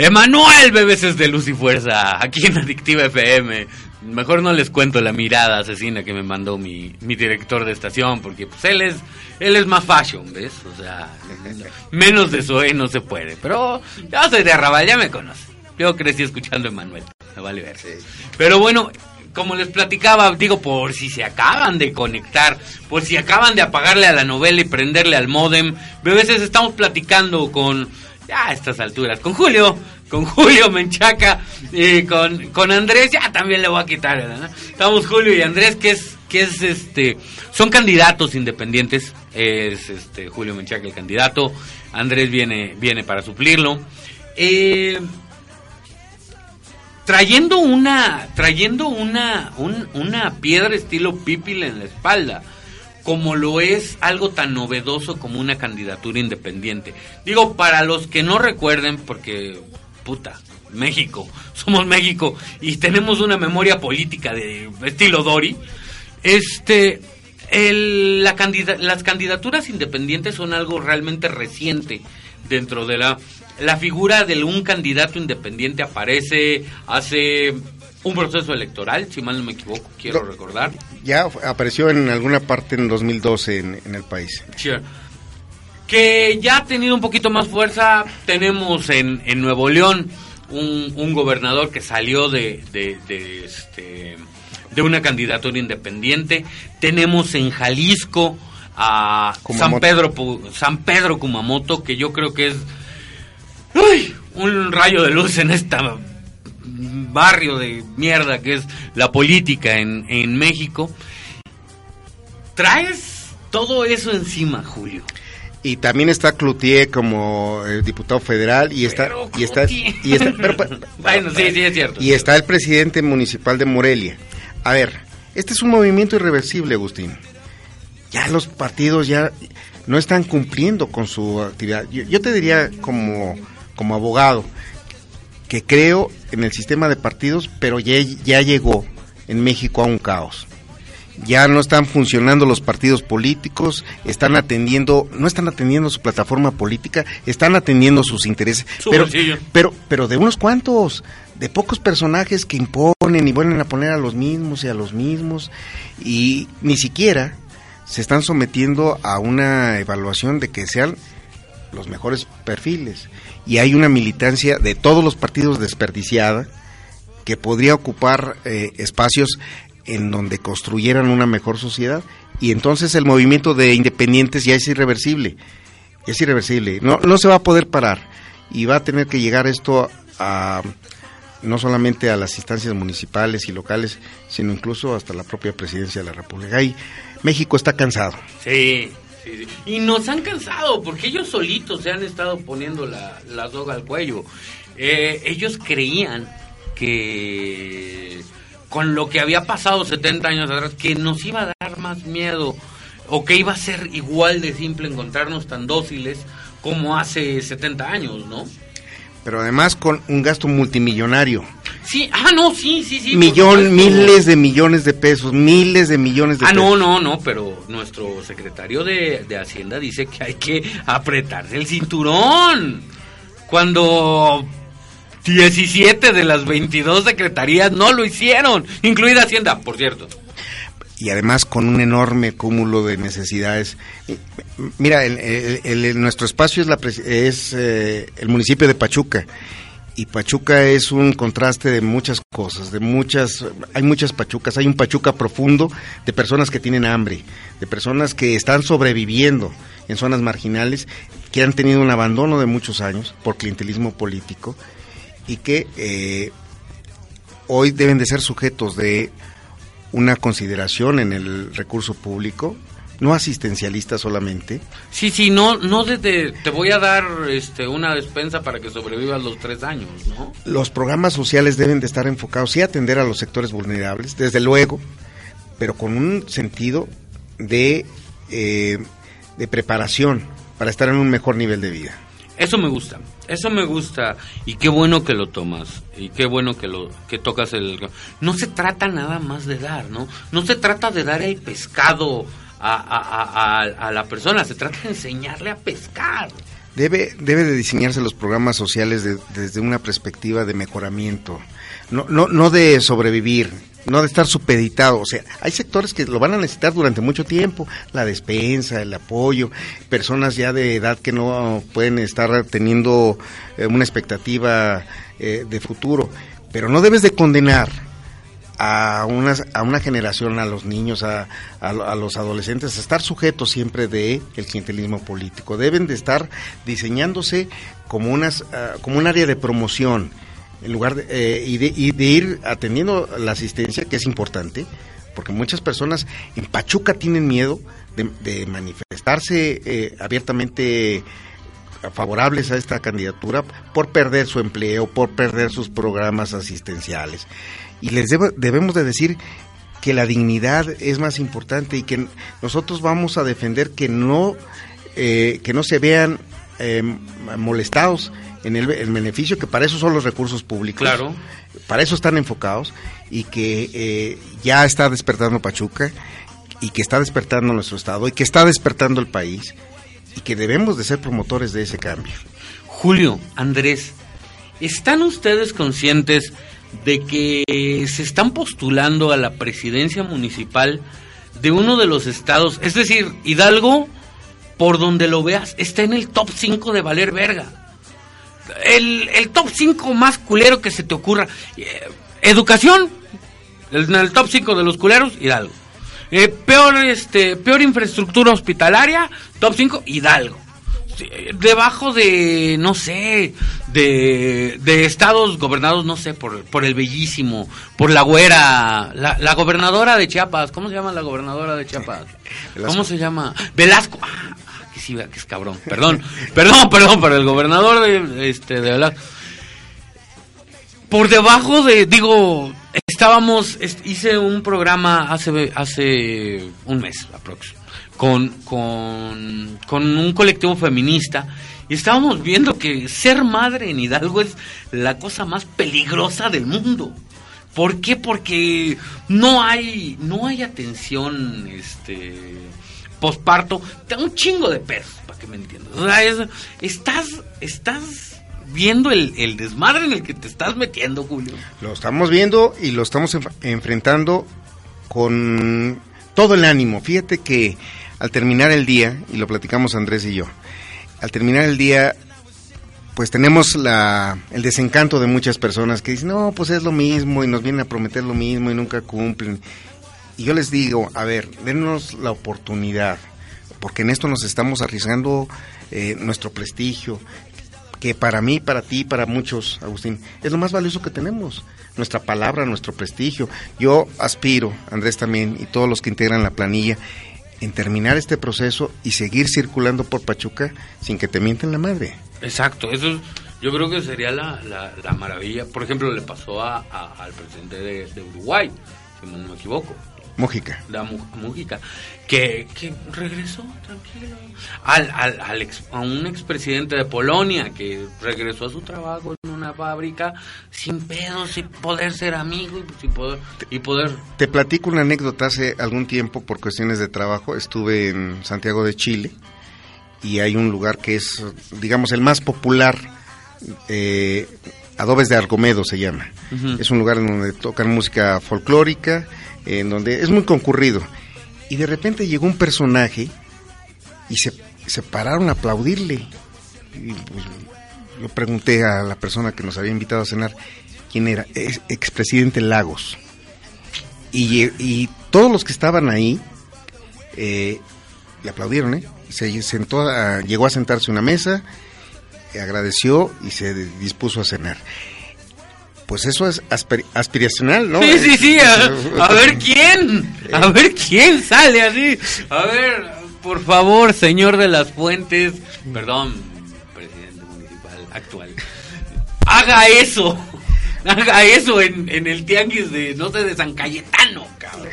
Emanuel, bebés de luz y fuerza, aquí en Adictiva FM. Mejor no les cuento la mirada asesina que me mandó mi, mi director de estación, porque pues él es, él es más fashion, ¿ves? O sea, menos de Zoe no se puede. Pero yo soy de Arrabal, ya me conoce. Yo crecí escuchando a Emanuel, me vale ver. Pero bueno, como les platicaba, digo, por si se acaban de conectar, por si acaban de apagarle a la novela y prenderle al modem, bebés estamos platicando con ya a estas alturas, con Julio, con Julio Menchaca y con, con Andrés, ya también le voy a quitar. Estamos Julio y Andrés, que es, que es este, son candidatos independientes, es este Julio Menchaca el candidato, Andrés viene, viene para suplirlo. Eh, trayendo una, trayendo una, un- una piedra estilo pípila en la espalda como lo es algo tan novedoso como una candidatura independiente. Digo, para los que no recuerden, porque, puta, México, somos México y tenemos una memoria política de estilo Dori, este, el- la candida- las candidaturas independientes son algo realmente reciente dentro de la... La figura de un candidato independiente aparece hace un proceso electoral, si mal no me equivoco, quiero No. recordar. Ya apareció en alguna parte en 2012 en, en el país. Sure. Que ya ha tenido un poquito más fuerza. Tenemos en, en Nuevo León un, un gobernador que salió de, de, de, este, de una candidatura independiente. Tenemos en Jalisco a San. Pedro, San Pedro Kumamoto, que yo creo que es un rayo de luz en este barrio de mierda que es la política en, en México. Traes todo eso encima, Julio. Y también está Cloutier como eh, diputado federal y está Pero y está y está pero- Bueno, sí, sí, es cierto. y está el presidente municipal de Morelia. A ver, este es un movimiento irreversible, Agustín. Ya los partidos ya no están cumpliendo con su actividad. Yo, yo te diría como, como abogado que creo en el sistema de partidos, pero ya, ya llegó en México a un caos. Ya no están funcionando los partidos políticos, están atendiendo, no están atendiendo su plataforma política, están atendiendo sus intereses, Su pero, bolsillo. pero, pero de unos cuantos, de pocos personajes que imponen y vuelven a poner a los mismos y a los mismos, y ni siquiera se están sometiendo a una evaluación de que sean los mejores perfiles. Y hay una militancia de todos los partidos desperdiciada que podría ocupar eh, espacios en donde construyeran una mejor sociedad. Y entonces el movimiento de independientes ya es irreversible. Es irreversible. No, no se va a poder parar. Y va a tener que llegar esto a no solamente a las instancias municipales y locales, sino incluso hasta la propia presidencia de la República. Ahí México está cansado. Sí, Y nos han cansado porque ellos solitos se han estado poniendo la, la soga al cuello. Eh, ellos creían que con lo que había pasado 70 años atrás, que nos iba a dar más miedo o que iba a ser igual de simple encontrarnos tan dóciles como hace 70 años, ¿no? Pero además con un gasto multimillonario Sí, ah, no, sí, sí, sí. Millón, miles de millones de pesos, miles de millones de ah, pesos. Ah, no, no, no, pero nuestro secretario de, de Hacienda dice que hay que apretarse el cinturón. Cuando 17 de las 22 secretarías no lo hicieron, incluida Hacienda, por cierto y además con un enorme cúmulo de necesidades. Mira, el, nuestro espacio es, la, es eh, el municipio de Pachuca y Pachuca es un contraste de muchas cosas, de muchas, hay muchas Pachucas, hay un Pachuca profundo de personas que tienen hambre, de personas que están sobreviviendo en zonas marginales, que han tenido un abandono de muchos años por clientelismo político y que eh, hoy deben de ser sujetos de una consideración en el recurso público, no asistencialista solamente. Sí, sí, no, no desde te voy a dar este, una despensa para que sobrevivas los tres años, ¿no? Los programas sociales deben de estar enfocados, sí, atender a los sectores vulnerables, desde luego, pero con un sentido de, eh, de preparación para estar en un mejor nivel de vida. Eso me gusta, eso me gusta y qué bueno que lo tomas y qué bueno que lo que tocas el no se trata nada más de dar, ¿no? No se trata de dar el pescado a, la persona, se trata de enseñarle a pescar. Debe, debe de diseñarse los programas sociales desde una perspectiva de mejoramiento, no, no, no de sobrevivir, no de estar supeditado. O sea, hay sectores que lo van a necesitar durante mucho tiempo, la despensa, el apoyo, personas ya de edad que no pueden estar teniendo eh, una expectativa eh, de futuro. Pero no debes de condenar a una, a una generación, a los niños, a, a, los adolescentes, a estar sujetos siempre de el clientelismo político. Deben de estar diseñándose como, unas, ah, como un área de promoción en lugar de, eh, y, de, y de ir atendiendo la asistencia, que es importante, porque muchas personas en Pachuca tienen miedo de, manifestarse eh, abiertamente favorables a esta candidatura por perder su empleo, por perder sus programas asistenciales. Y les debemos de decir que la dignidad es más importante y que nosotros vamos a defender que no, eh, que no se vean molestados en el, beneficio, que para eso son los recursos públicos. Claro. Para eso están enfocados y que eh, ya está despertando Pachuca y que está despertando nuestro Estado y que está despertando el país y que debemos de ser promotores de ese cambio. Julio, Andrés, ¿están ustedes conscientes de que se están postulando a la presidencia municipal de uno de los estados? Es decir, Hidalgo, por donde lo veas, está en el top 5 de Valer Verga el, el top 5 más culero que se te ocurra. Eh, educación, en el, top 5 de los culeros, Hidalgo. Eh, peor, este, peor infraestructura hospitalaria, top 5, Hidalgo. Debajo de, no sé, de, de estados gobernados, no sé, por, por el bellísimo, por la güera, la, la gobernadora de Chiapas, ¿cómo se llama la gobernadora de Chiapas? ¿Cómo se llama? Velasco. Ah, sí, que es cabrón. Perdón, perdón, perdón, pero el gobernador de, este, de la... Por debajo de, digo, estábamos, hice un programa hace, hace un mes, aproximadamente, con, con, con un colectivo feminista y estábamos viendo que ser madre en Hidalgo es la cosa más peligrosa del mundo. ¿Por qué? Porque no hay, no hay atención, este, posparto, tengo un chingo de pesos, para que me entiendas. O sea, estás, estás viendo el, desmadre en el que te estás metiendo, Julio. Lo estamos viendo y lo estamos enfrentando con todo el ánimo. Fíjate que al terminar el día, y lo platicamos Andrés y yo, al terminar el día, pues tenemos la, el desencanto de muchas personas que dicen, no, pues es lo mismo y nos vienen a prometer lo mismo y nunca cumplen. Y yo les digo, a ver, denos la oportunidad, porque en esto nos estamos arriesgando eh, nuestro prestigio, que para mí, para ti, para muchos, Agustín, es lo más valioso que tenemos, nuestra palabra, nuestro prestigio. Yo aspiro, Andrés también, y todos los que integran la planilla, en terminar este proceso y seguir circulando por Pachuca sin que te mienten la madre. Exacto, eso yo creo que sería la, la, maravilla. Por ejemplo, le pasó a, al presidente de, de Uruguay, si no me equivoco Mójica. La Mújica, que, que regresó tranquilo al, al, al ex, a un expresidente de Polonia que regresó a su trabajo en una fábrica sin pedos, sin poder ser amigo y, sin poder, y poder... Te platico una anécdota hace algún tiempo por cuestiones de trabajo. Estuve en Santiago de Chile y hay un lugar que es, digamos, el más popular. Eh, Adobes de Argomedo se llama. Es un lugar en donde tocan música folclórica, en donde es muy concurrido. Y de repente llegó un personaje y se, se pararon a aplaudirle. Y pues, yo pregunté a la persona que nos había invitado a cenar quién era, es expresidente Lagos. Y, y todos los que estaban ahí eh, le aplaudieron, ¿eh? Se sentó, llegó a sentarse a una mesa, agradeció y se dispuso a cenar. Pues eso es aspiracional, ¿no? Sí, sí, sí. A, ver quién. A ver quién sale así. A ver, por favor, señor de las fuentes. Perdón, presidente municipal actual. Haga eso. Haga eso en, en el tianguis de, no sé, de San Cayetano, cabrón.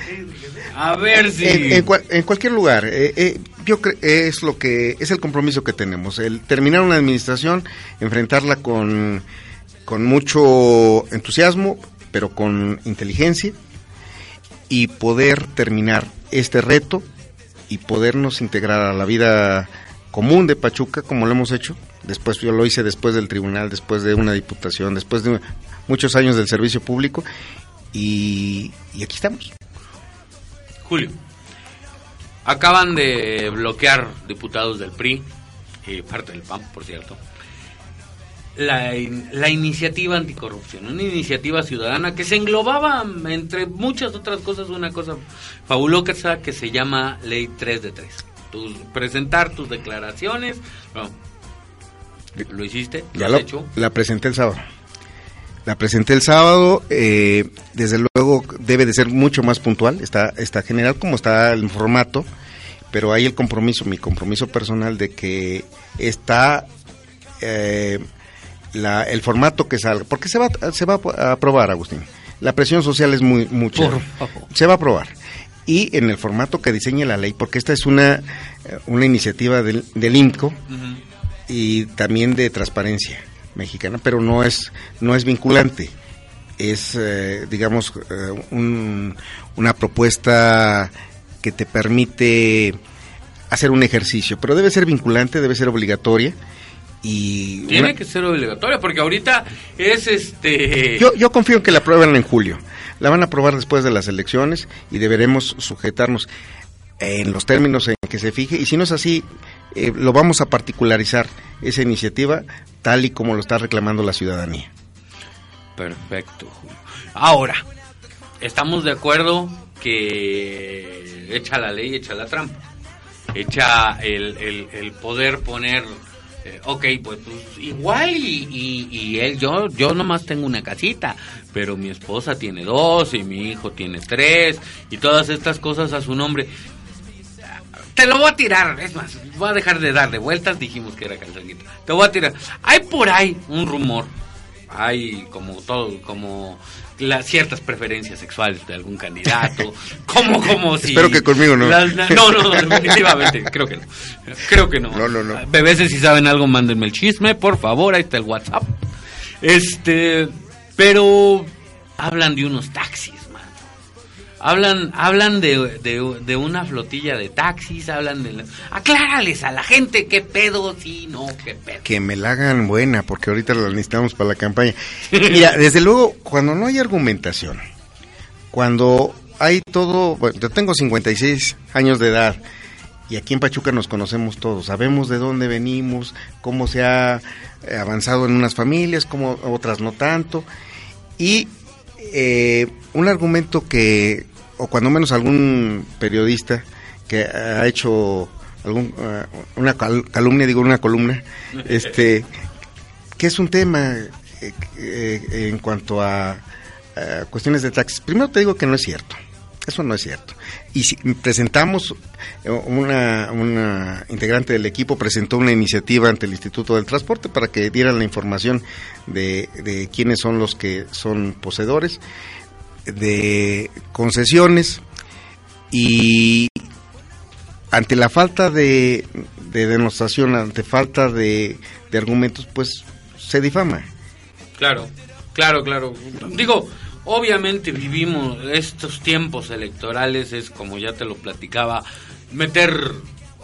A ver si... En, en, cualquier lugar, eh, eh, yo creo es lo que es el compromiso que tenemos, el terminar una administración, enfrentarla con, con mucho entusiasmo, pero con inteligencia y poder terminar este reto y podernos integrar a la vida común de Pachuca como lo hemos hecho. Después yo lo hice después del tribunal, después de una diputación, después de muchos años del servicio público y, aquí estamos. Julio, acaban de bloquear diputados del PRI, y parte del PAN, por cierto, la, la, iniciativa anticorrupción, una iniciativa ciudadana que se englobaba, entre muchas otras cosas, una cosa fabulosa que se llama Ley 3 de 3. presentar tus declaraciones. ¿Lo hiciste? ¿Lo ya lo, hecho? La presenté el sábado. La presenté el sábado, eh, desde luego debe de ser mucho más puntual, está, está general como está el formato, pero hay el compromiso, mi compromiso personal de que está eh, la, el formato que salga, porque se va, se va a aprobar, Agustín. La presión social es muy mucha. Se va a aprobar. Y en el formato que diseñe la ley, porque esta es una, una iniciativa del, del INCO y también de transparencia mexicana, pero no es, no es vinculante. Es, eh, digamos, eh, una propuesta que te permite hacer un ejercicio, pero debe ser vinculante, debe ser obligatoria. Y Tiene que ser obligatoria, porque ahorita es este... Yo, yo confío en que la aprueben en julio. La van a aprobar después de las elecciones y deberemos sujetarnos en los términos en que se fije. Y si no es así, eh, lo vamos a particularizar esa iniciativa tal y como lo está reclamando la ciudadanía. Perfecto, Ahora, estamos de acuerdo que echa la ley, echa la trampa. Echa el, el, poder poner, eh, ok, pues, pues igual y, y, él, yo, yo nomás tengo una casita, pero mi esposa tiene dos y mi hijo tiene tres y todas estas cosas a su nombre te lo voy a tirar. Es más, voy a dejar de darle vueltas. Dijimos que era calzonito. Te voy a tirar. Hay por ahí un rumor. Hay como todo, como las ciertas preferencias sexuales de algún candidato. como, como si. Espero que conmigo no. no, no, definitivamente. creo que no. Creo que no. No, no, no. Bebés, si saben algo, mándenme el chisme, por favor. Ahí está el WhatsApp. Este. Pero. Hablan de unos taxis Hablan, hablan de, de, una flotilla de taxis, hablan de... aclárales a la gente qué pedo, sí, no, qué pedo. Que me la hagan buena, porque ahorita la necesitamos para la campaña. Mira, desde luego, cuando no hay argumentación, cuando hay todo... Bueno, yo tengo 56 años de edad y aquí en Pachuca nos conocemos todos, sabemos de dónde venimos, cómo se ha eh, avanzado en unas familias, cómo otras no tanto. Y eh, un argumento que o cuando menos algún periodista que ha hecho algún, uh, una calumnia, digo una columna, este, que es un tema eh, eh, en cuanto a, cuestiones de taxis. Primero te digo que no es cierto, eso no es cierto. Y si presentamos, una, una integrante del equipo presentó una iniciativa ante el Instituto del Transporte para que dieran la información de, de quiénes son los que son poseedores de concesiones. Y ante la falta de, de demostración, ante falta de, de argumentos, pues se difama. Claro, claro, claro. Digo, obviamente vivimos estos tiempos electorales, es como ya te lo platicaba, meter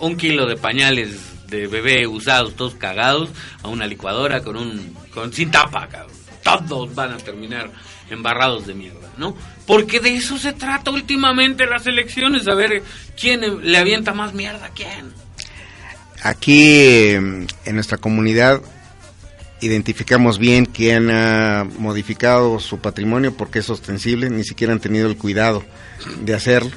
un kilo de pañales de bebé usados, todos cagados, a una licuadora con un con sin tapa. Todos van a terminar embarrados de mierda, ¿no? Porque de eso se trata últimamente las elecciones, a ver quién le avienta más mierda a quién. Aquí en nuestra comunidad identificamos bien quién ha modificado su patrimonio porque es ostensible, ni siquiera han tenido el cuidado de hacerlo.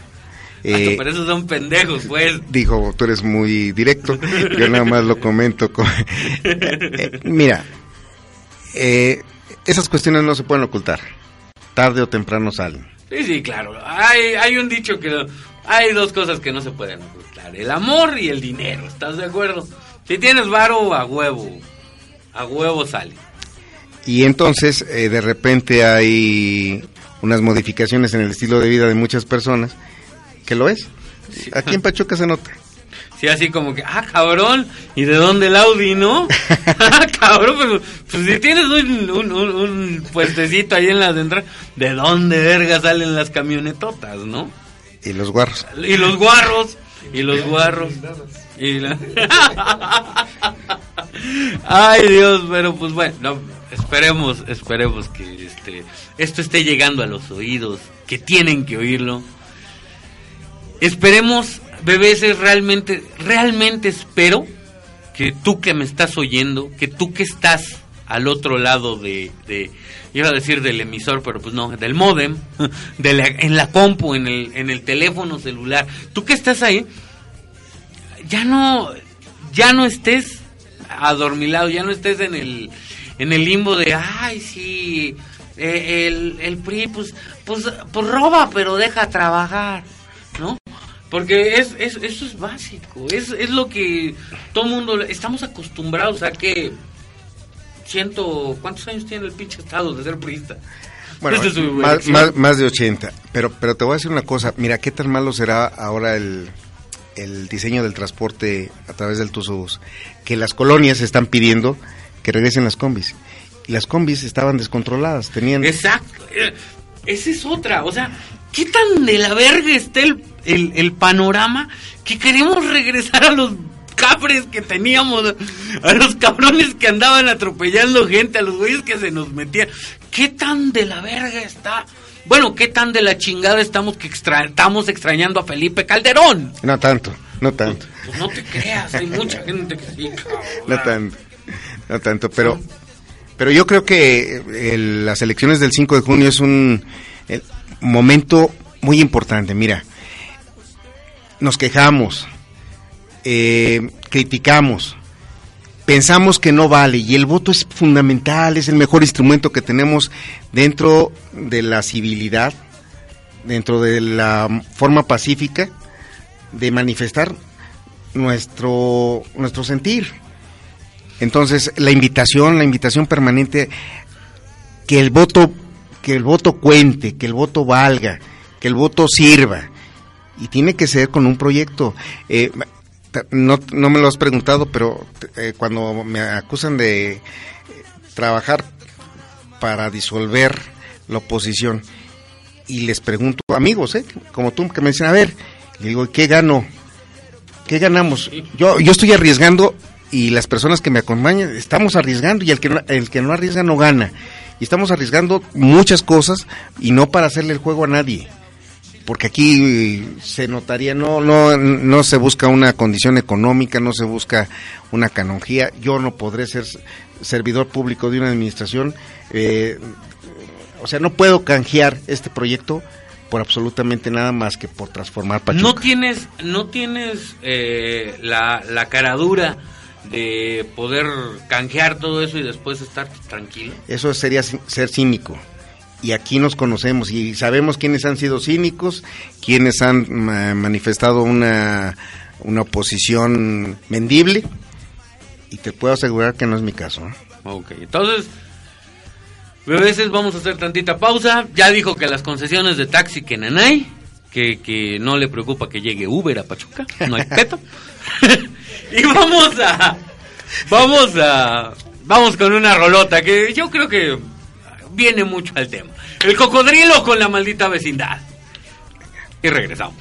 Eh, pero esos son pendejos, pues. Dijo, tú eres muy directo, yo nada más lo comento. Con... mira, eh, esas cuestiones no se pueden ocultar, tarde o temprano salen. Sí, sí, claro. Hay, hay un dicho que hay dos cosas que no se pueden ocultar, el amor y el dinero, ¿estás de acuerdo? Si tienes varo, a huevo, a huevo sale. Y entonces, eh, de repente hay unas modificaciones en el estilo de vida de muchas personas que lo es. Aquí en Pachuca se nota. Sí, así como que, ah, cabrón, ¿y de dónde el Audi, no? ah, cabrón, pues, pues, si tienes un, un, un, puestecito ahí en la de ¿de dónde verga salen las camionetotas, no? Y los guarros. Y los guarros, y los guarros. Y la... Ay, Dios, pero pues bueno, esperemos, esperemos que este, esto esté llegando a los oídos, que tienen que oírlo Esperemos, bebés, realmente, realmente espero que tú que me estás oyendo, que tú que estás al otro lado de, iba a decir del emisor, pero pues no, del modem, de en la compu, en el, en el teléfono celular, tú que estás ahí, ya no, ya no estés adormilado, ya no estés en el, en el limbo de, ay, sí, eh, el, el PRI, pues, pues, pues roba, pero deja trabajar. Porque es, es, eso es básico, es, es lo que todo mundo, estamos acostumbrados a que ciento, ¿cuántos años tiene el pinche estado de ser priista? Bueno, más, más, de 80, pero, pero te voy a decir una cosa, mira, ¿qué tan malo será ahora el, el diseño del transporte a través del Tusubus? Que las colonias están pidiendo que regresen las combis. Y las combis estaban descontroladas, tenían... Exacto, eh, esa es otra, o sea, ¿qué tan de la verga está el el, panorama que queremos regresar a los capres que teníamos, a los cabrones que andaban atropellando gente, a los güeyes que se nos metían. ¿Qué tan de la verga está? Bueno, ¿qué tan de la chingada estamos que estamos extrañando a Felipe Calderón? No tanto, no tanto. Pues no te creas, hay mucha gente que sí, No tanto, no tanto, pero, pero yo creo que las elecciones del 5 de junio es un momento muy importante. Mira, nos quejamos, eh, criticamos, pensamos que no vale y el voto es fundamental, es el mejor instrumento que tenemos dentro de la civilidad, dentro de la forma pacífica de manifestar nuestro, nuestro sentir. Entonces, la invitación, la invitación permanente, que el voto, que el voto cuente, que el voto valga, que el voto sirva, y tiene que ser con un proyecto. Eh, no, no me lo has preguntado, pero eh, cuando me acusan de eh, trabajar para disolver la oposición y les pregunto, amigos, ¿eh? como tú, que me dicen, a ver, le digo, ¿qué gano? ¿Qué ganamos? Yo, yo estoy arriesgando y las personas que me acompañan estamos arriesgando y el que el que no arriesga no gana. Y estamos arriesgando muchas cosas y no para hacerle el juego a nadie porque aquí se notaría, no, no, no se busca una condición económica, no se busca una canonjía. Yo no podré ser servidor público de una administración, eh, o sea, no puedo canjear este proyecto por absolutamente nada más que por transformar Pachuca. No tienes, no tienes eh, la, la caradura de poder canjear todo eso y después estar tranquilo. Eso sería ser cínico y aquí nos conocemos y sabemos quiénes han sido cínicos, quiénes han manifestado una, una oposición mendible y te puedo asegurar que no es mi caso. Ok, entonces, a veces vamos a hacer tantita pausa. Ya dijo que las concesiones de taxi que nanay, que, que no le preocupa que llegue Uber a Pachuca, no hay peto. y vamos a... Vamos a... Vamos con una rolota que yo creo que viene mucho al tema. El cocodrilo con la maldita vecindad. Y regresamos.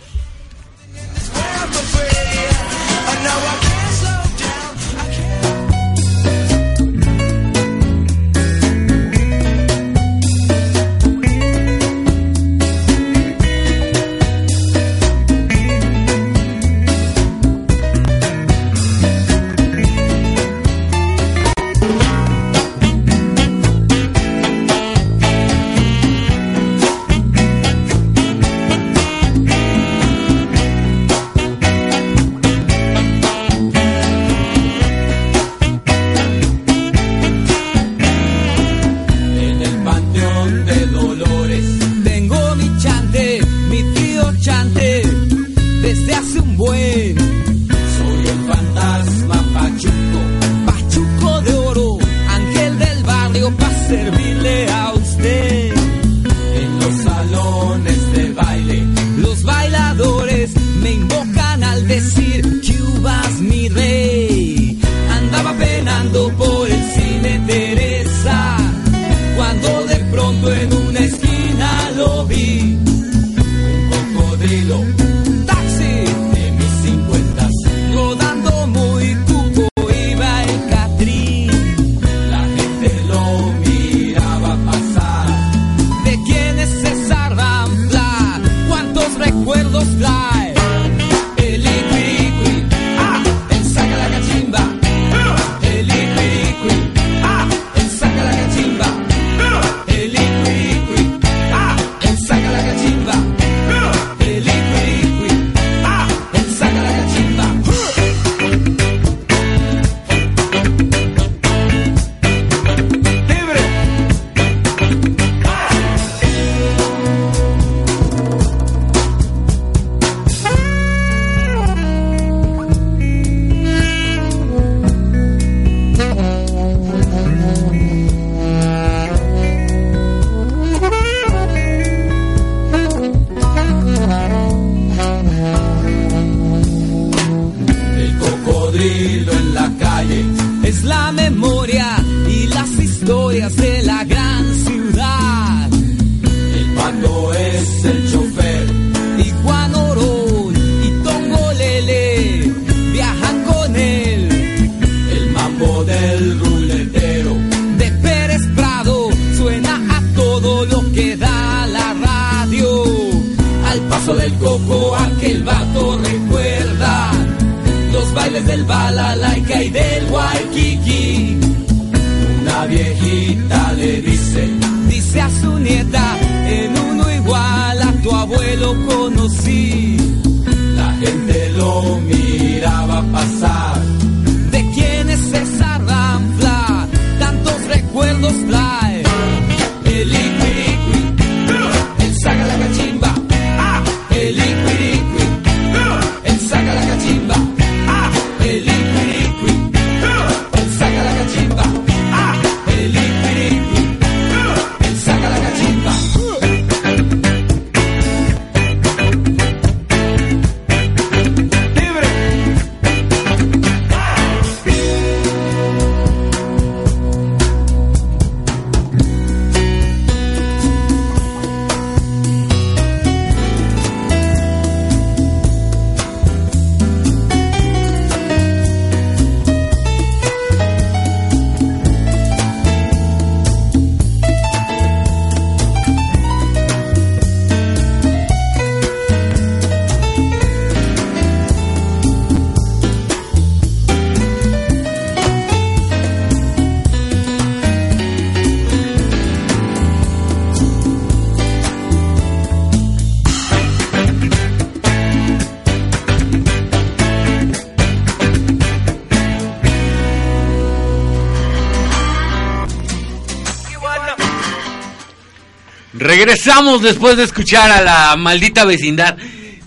regresamos después de escuchar a la maldita vecindad.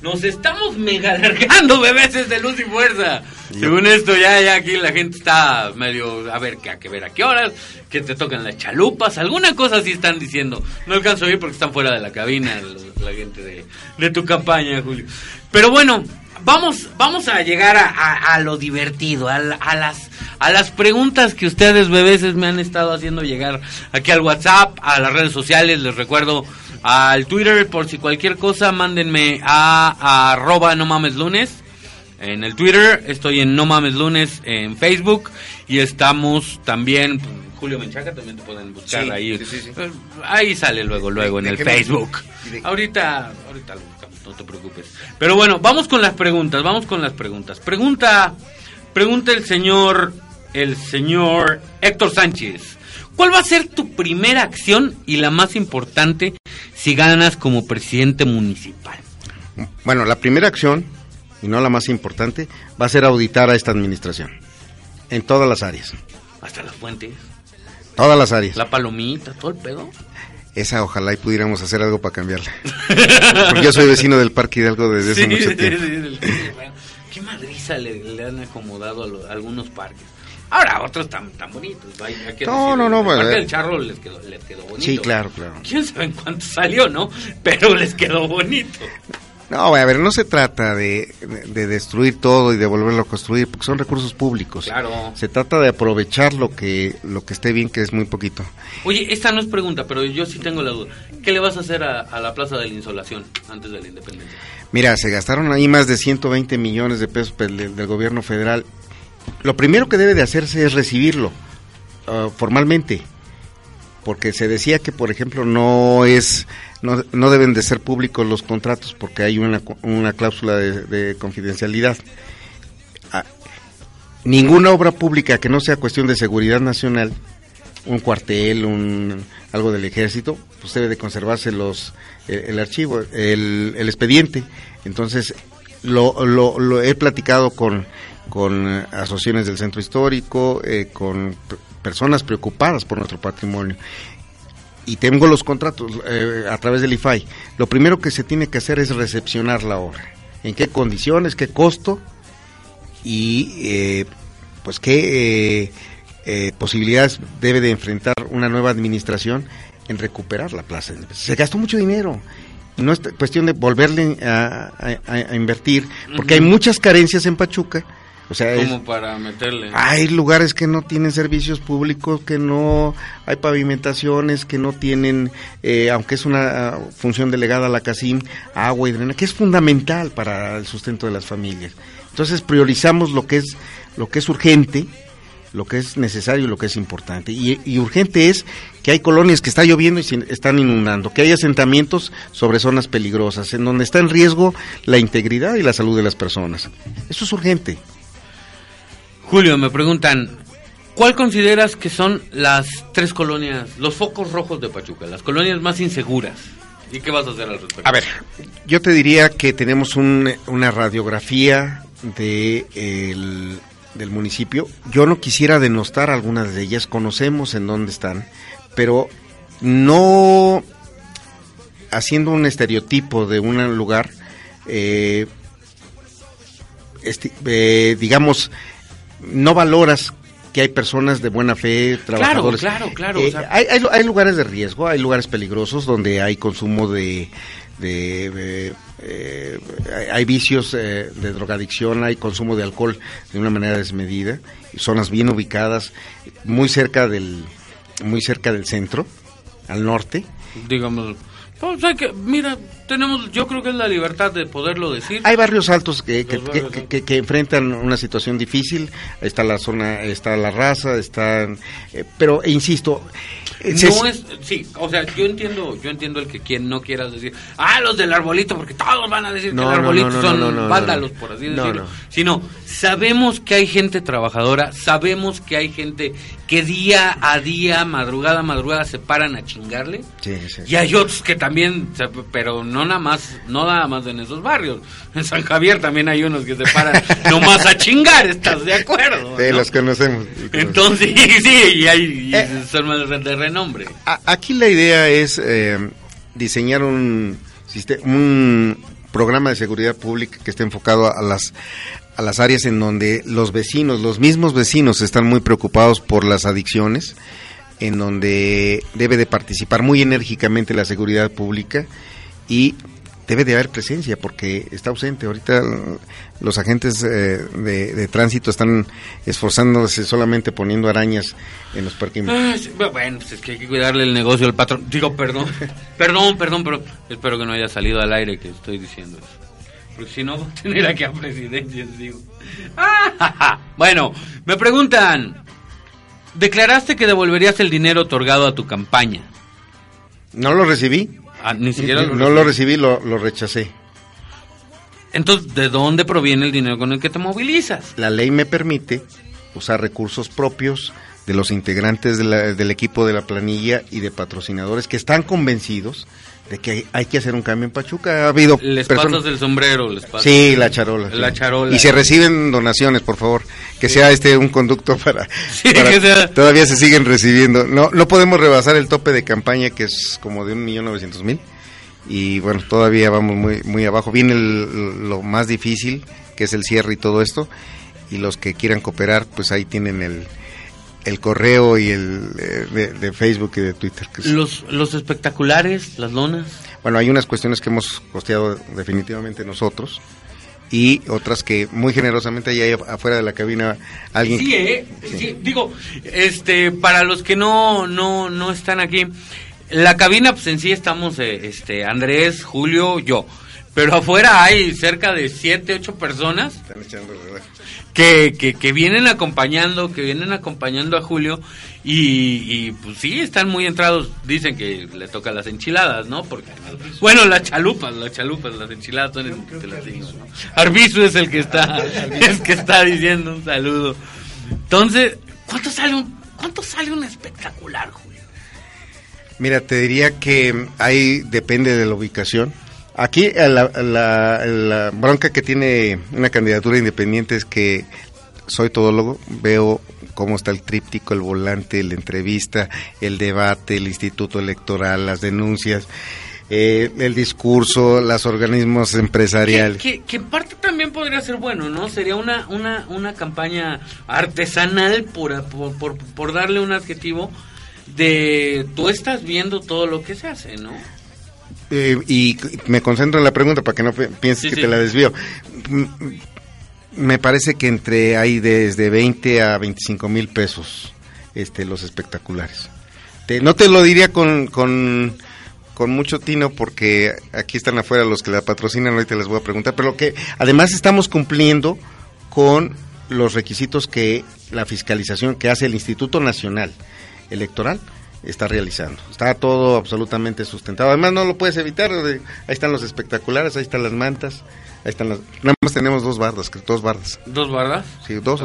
Nos estamos mega alargando, bebés de luz y fuerza. Yo. Según esto, ya, ya aquí la gente está medio a ver qué a que ver a qué horas, que te tocan las chalupas, alguna cosa así están diciendo. No alcanzo a oír porque están fuera de la cabina la, la gente de, de, tu campaña, Julio. Pero bueno, vamos, vamos a llegar a, a, a lo divertido, a, a, las, a las preguntas que ustedes, bebés, me han estado haciendo llegar aquí al WhatsApp, a las redes sociales. Les recuerdo al Twitter, por si cualquier cosa, mándenme a, arroba no mames lunes. En el Twitter, estoy en No Mames Lunes en Facebook y estamos también Julio Menchaca también te pueden buscar ahí. Eh, ahí sale luego, luego en el Facebook. Ahorita, ahorita lo no te preocupes. Pero bueno, vamos con las preguntas, vamos con las preguntas. Pregunta, pregunta el señor, el señor Héctor Sánchez. ¿Cuál va a ser tu primera acción y la más importante si ganas como presidente municipal? Bueno, la primera acción, y no la más importante, va a ser auditar a esta administración. En todas las áreas. Hasta las fuentes. Todas las áreas. La palomita, todo el pedo. Esa ojalá y pudiéramos hacer algo para cambiarla. Porque yo soy vecino del Parque Hidalgo desde hace mucho tiempo. qué madriza le, han acomodado a, algunos parques. Ahora, otros tan, tan bonitos. no, no, no. El parque del Charro les quedó, les quedó bonito. Sí, claro, claro. ¿Quién sabe en cuánto salió, no? Pero les quedó bonito. No, a ver, no se trata de, destruir todo y de volverlo a construir, porque son recursos públicos. Claro. Se trata de aprovechar lo que lo que esté bien, que es muy poquito. Oye, esta no es pregunta, pero yo sí tengo la duda. ¿Qué le vas a hacer a, la Plaza de la Insolación antes de la independencia? Mira, se gastaron ahí más de 120 millones de pesos del, gobierno federal. Lo primero que debe de hacerse es recibirlo uh, formalmente porque se decía que, por ejemplo, no es no, no deben de ser públicos los contratos porque hay una, una cláusula de, confidencialidad. Ah, ninguna obra pública que no sea cuestión de seguridad nacional, un cuartel, un algo del ejército, pues debe de conservarse los el, archivo, el, el, expediente. Entonces, lo, lo, lo he platicado con, con asociaciones del centro histórico, eh, con personas preocupadas por nuestro patrimonio y tengo los contratos eh, a través del IFAI, lo primero que se tiene que hacer es recepcionar la obra. ¿En qué condiciones, qué costo y eh, pues qué eh, posibilidades debe de enfrentar una nueva administración en recuperar la plaza? Se gastó mucho dinero. No es cuestión de volverle a, invertir, porque hay muchas carencias en Pachuca como para meterle. Hay lugares que no tienen servicios públicos, que no hay pavimentaciones, que no tienen, eh, aunque es una función delegada a la CACIM, agua y drenaje, que es fundamental para el sustento de las familias. Entonces priorizamos lo que es lo que es urgente, lo que es necesario y lo que es importante. Y, y, urgente es que hay colonias que está lloviendo y se están inundando, que hay asentamientos sobre zonas peligrosas, en donde está en riesgo la integridad y la salud de las personas. Eso es urgente. Julio, me preguntan, ¿cuál consideras que son las tres colonias, los focos rojos de Pachuca, las colonias más inseguras? ¿Y qué vas a hacer al respecto? A ver, yo te diría que tenemos una radiografía de del municipio. Yo no quisiera denostar algunas de ellas, conocemos en dónde están, pero no haciendo un estereotipo de un lugar, eh, eh, digamos, no valoras que hay personas de buena fe, trabajadores. Claro, claro, claro. Eh, hay, hay, lugares de riesgo, hay lugares peligrosos donde hay consumo de... de, eh, hay vicios eh, de drogadicción, hay consumo de alcohol de una manera desmedida, zonas bien ubicadas, muy cerca del, muy cerca del centro, al norte. Digamos, que, mira, tenemos, yo creo que es la libertad de poderlo decir. Hay barrios altos que, que, que, enfrentan una situación difícil, está la zona, está la raza, están, eh, pero insisto, no es, sí, o sea, yo entiendo, yo entiendo el que quien no quiera decir, ah, los del arbolito, porque todos van a decir que el arbolito son vándalos, por así decirlo. Sino, sabemos que hay gente trabajadora, sabemos que hay gente que día a día, madrugada a madrugada, se paran a chingarle. Sí, sí. Y hay otros que también, pero no nada más, no nada más en esos barrios. En San Javier también hay unos que se paran nomás a chingar, ¿estás de acuerdo? Sí, los conocemos. Entonces, sí, y hay, eh, son más de Aquí la idea es eh, diseñar un, un programa de seguridad pública que esté enfocado a las a las áreas en donde los vecinos, los mismos vecinos están muy preocupados por las adicciones, en donde debe de participar muy enérgicamente la seguridad pública y debe de haber presencia porque está ausente. Ahorita los agentes eh, de, tránsito están esforzándose solamente poniendo arañas en los parques. Ah, bueno, pues es que hay que cuidarle el negocio al patrón. Digo, perdón, perdón, perdón, pero espero que no haya salido al aire que estoy diciendo eso. Porque si no, tener aquí a presidencia, digo. bueno, me preguntan, declaraste que devolverías el dinero otorgado a tu campaña. No lo recibí. Ah, ni siquiera lo No lo recibí, lo, lo rechacé. Entonces, ¿de dónde proviene el dinero con el que te movilizas? La ley me permite usar recursos propios de los integrantes del equipo de la planilla y de patrocinadores que están convencidos de que hay, que hacer un cambio en Pachuca. Ha habido les pasas del sombrero, les pasas Sí, la charola. La charola. Y se reciben donaciones, por favor, que sea este un conducto para, todavía se siguen recibiendo. No no podemos rebasar el tope de campaña que es como de un millón novecientos mil y bueno, todavía vamos muy muy abajo. Viene lo más difícil, que es el cierre y todo esto y los que quieran cooperar, pues ahí tienen el el correo y el eh, de, Facebook y de Twitter. los, los espectaculares, las lonas. Bueno, hay unas cuestiones que hemos costeado definitivamente nosotros y otras que muy generosamente hay afuera de la cabina alguien. Sí, ¿eh? sí. digo, este, para los que no, no, no están aquí, la cabina, pues en sí estamos, eh, este, Andrés, Julio, yo. Pero afuera hay cerca de siete, ocho personas. Están echando que, que, que, vienen acompañando, que vienen acompañando a Julio y, pues sí, están muy entrados, dicen que le toca las enchiladas, ¿no? Porque, bueno, las chalupas, las chalupas, las enchiladas son el, te las digo, ¿no? es el que está, es que está diciendo un saludo. Entonces, ¿cuánto sale un, cuánto sale un espectacular, Julio? Mira, te diría que ahí depende de la ubicación Aquí eh, la, bronca que tiene una candidatura independiente es que soy todólogo, veo cómo está el tríptico, el volante, la entrevista, el debate, el instituto electoral, las denuncias, eh, el discurso, los organismos empresariales. Que, en parte también podría ser bueno, ¿no? Sería una, una, una campaña artesanal, por, por, por darle un adjetivo, de tú estás viendo todo lo que se hace, ¿no? Eh, y me concentro en la pregunta para que no pienses que te la desvío. Me parece que entre hay desde 20 a 25 mil pesos este, los espectaculares. no te lo diría con, con, mucho tino porque aquí están afuera los que la patrocinan, ahorita les voy a preguntar, pero que además estamos cumpliendo con los requisitos que la fiscalización que hace el Instituto Nacional Electoral está realizando. Está todo absolutamente sustentado. Además no lo puedes evitar. Ahí están los espectaculares, ahí están las mantas, ahí están las... Nada más tenemos dos bardas, dos bardas. ¿Dos bardas? Sí, dos.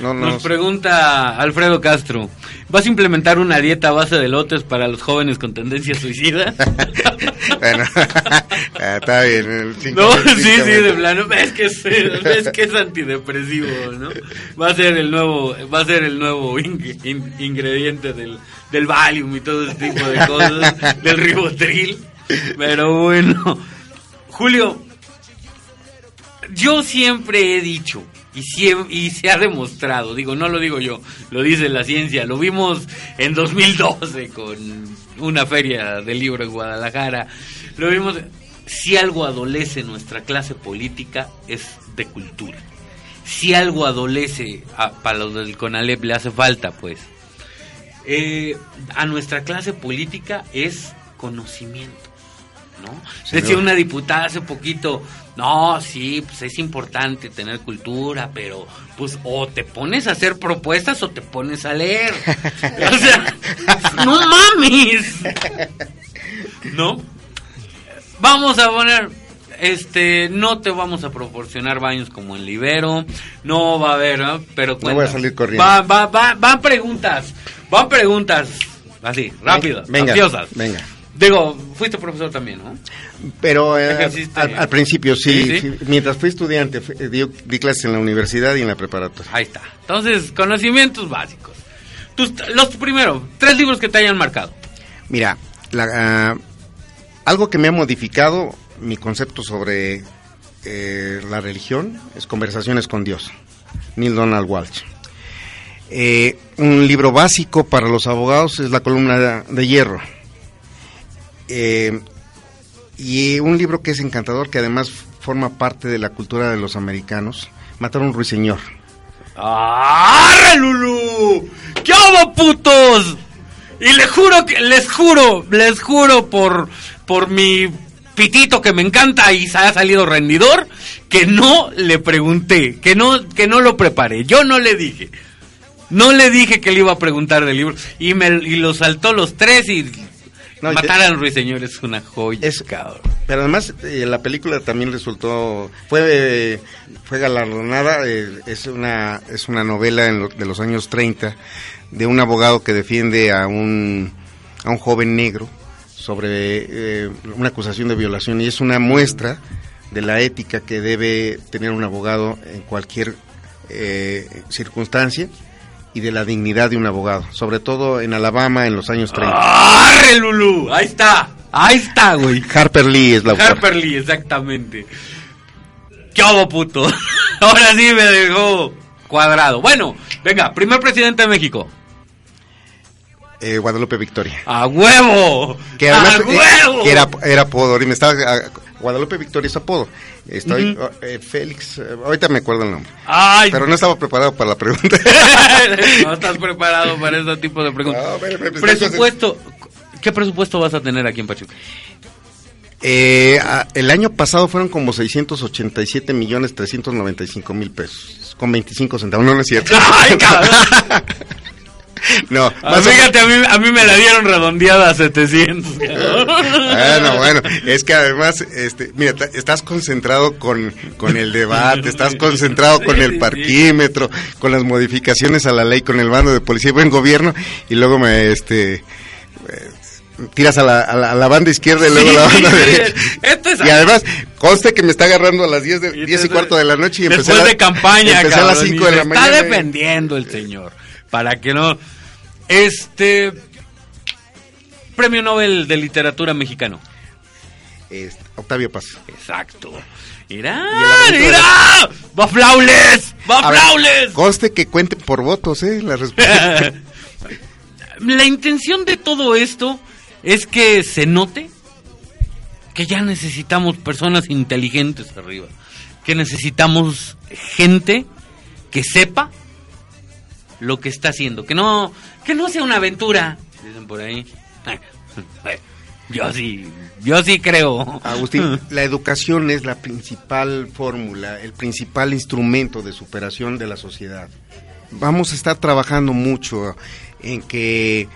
No, Nos pregunta Alfredo Castro, ¿vas a implementar una dieta a base de lotes para los jóvenes con tendencia suicida? bueno, ah, está bien. no, sí, sí, de plano. Ves que es, ves que es antidepresivo, ¿no? Va a ser el nuevo, va a ser el nuevo ingrediente del del Valium y todo ese tipo de cosas, del ribotril. Pero bueno, Julio, yo siempre he dicho, y, y se ha demostrado, digo, no lo digo yo, lo dice la ciencia, lo vimos en 2012 con una feria del libro en Guadalajara, lo vimos, si algo adolece nuestra clase política es de cultura. Si algo adolece a, para los del CONALEP le hace falta, pues, eh, a nuestra clase política es conocimiento. ¿no? Decía una diputada hace poquito, no, sí, pues es importante tener cultura, pero pues o te pones a hacer propuestas o te pones a leer. o sea, no mames. ¿No? Vamos a poner, este, no te vamos a proporcionar baños como en Libero, no va a haber, pero no voy a salir corriendo. Va, va, va, van preguntas. Van preguntas así, rápidas, venga, Venga. Digo, fuiste profesor también, ¿no? Pero eh, al, principio sí, mientras fui estudiante, eh, di, clases en la universidad y en la preparatoria. Ahí está. Entonces, conocimientos básicos. Tus, los primero, tres libros que te hayan marcado. Mira, la, ah, algo que me ha modificado mi concepto sobre eh, la religión es Conversaciones con Dios, Neil Donald Walsh. Eh, un libro básico para los abogados es La columna de, hierro. Eh, y un libro que es encantador, que además forma parte de la cultura de los americanos, Matar a un ruiseñor. ¡Arre, Lulú! ¿Qué hago, putos? Y les juro que, les juro, les juro por, por mi pitito que me encanta y se ha salido rendidor, que no le pregunté, que no, que no lo preparé. Yo no le dije. No le dije que le iba a preguntar del libro. Y me y lo saltó los tres y No, matar al ruiseñor es una joya. Es- cabrón. Pero además eh, la película también resultó fue eh, fue galardonada eh, es una es una novela en lo- de los años 30 de un abogado que defiende a un a un joven negro sobre eh, una acusación de violación y es una muestra de la ética que debe tener un abogado en cualquier eh, circunstancia y de la dignidad de un abogado, sobre todo en Alabama en los años 30. ¡Arre, Lulú! Ahí está. Ahí está, güey. Harper Lee es la autora. Harper Lee, exactamente. ¿Qué puto? Ahora sí me dejó cuadrado. Bueno, venga, primer presidente de México. Eh, Guadalupe Victoria. ¡A huevo! Que además ¡A eh, huevo! que era, era apodo. ahorita me estaba, ah, Guadalupe Victoria es apodo. Estoy, oh, eh, Félix, eh, ahorita me acuerdo el nombre. ¡Ay! Pero no estaba preparado para la pregunta. no estás preparado para ese tipo de preguntas. No, pero me- me- presupuesto. ¿Qué presupuesto vas a tener aquí en Pachuca? Eh, el año pasado fueron como 687 millones 395 mil pesos. Con 25 centavos. No, no es cierto. ¡Ay, cabrón! no, Ah, más Fíjate, a mí, a mí me la dieron redondeada a 700. Bueno, bueno, es que además, este, mira, estás concentrado con, con el debate, estás concentrado con el parquímetro, con las modificaciones a la ley, con el bando de policía y buen gobierno, y luego me, este, eh, tiras a la, a la, a la banda izquierda y luego a la banda sí, derecha. es- Y además, conste que me está agarrando a las 10, de, Y 10 y cuarto de la noche y empecé Después a de campaña, empecé a las cabrón, 5 y de la mañana. Está defendiendo el señor. Para que no. Este. Premio Nobel de Literatura Mexicano. Este, Octavio Paz. Exacto. El mira. ¡Va Flaules! ¡Va Flaules! Conste que cuente por votos, ¿eh? La respuesta. La intención de todo esto es que se note que ya necesitamos personas inteligentes arriba. Que necesitamos gente que sepa lo que está haciendo. Que no, que no sea una aventura. Dicen por ahí. Yo sí, yo sí creo. Agustín, la educación es la principal fórmula, el principal instrumento de superación de la sociedad. Vamos a estar trabajando mucho en que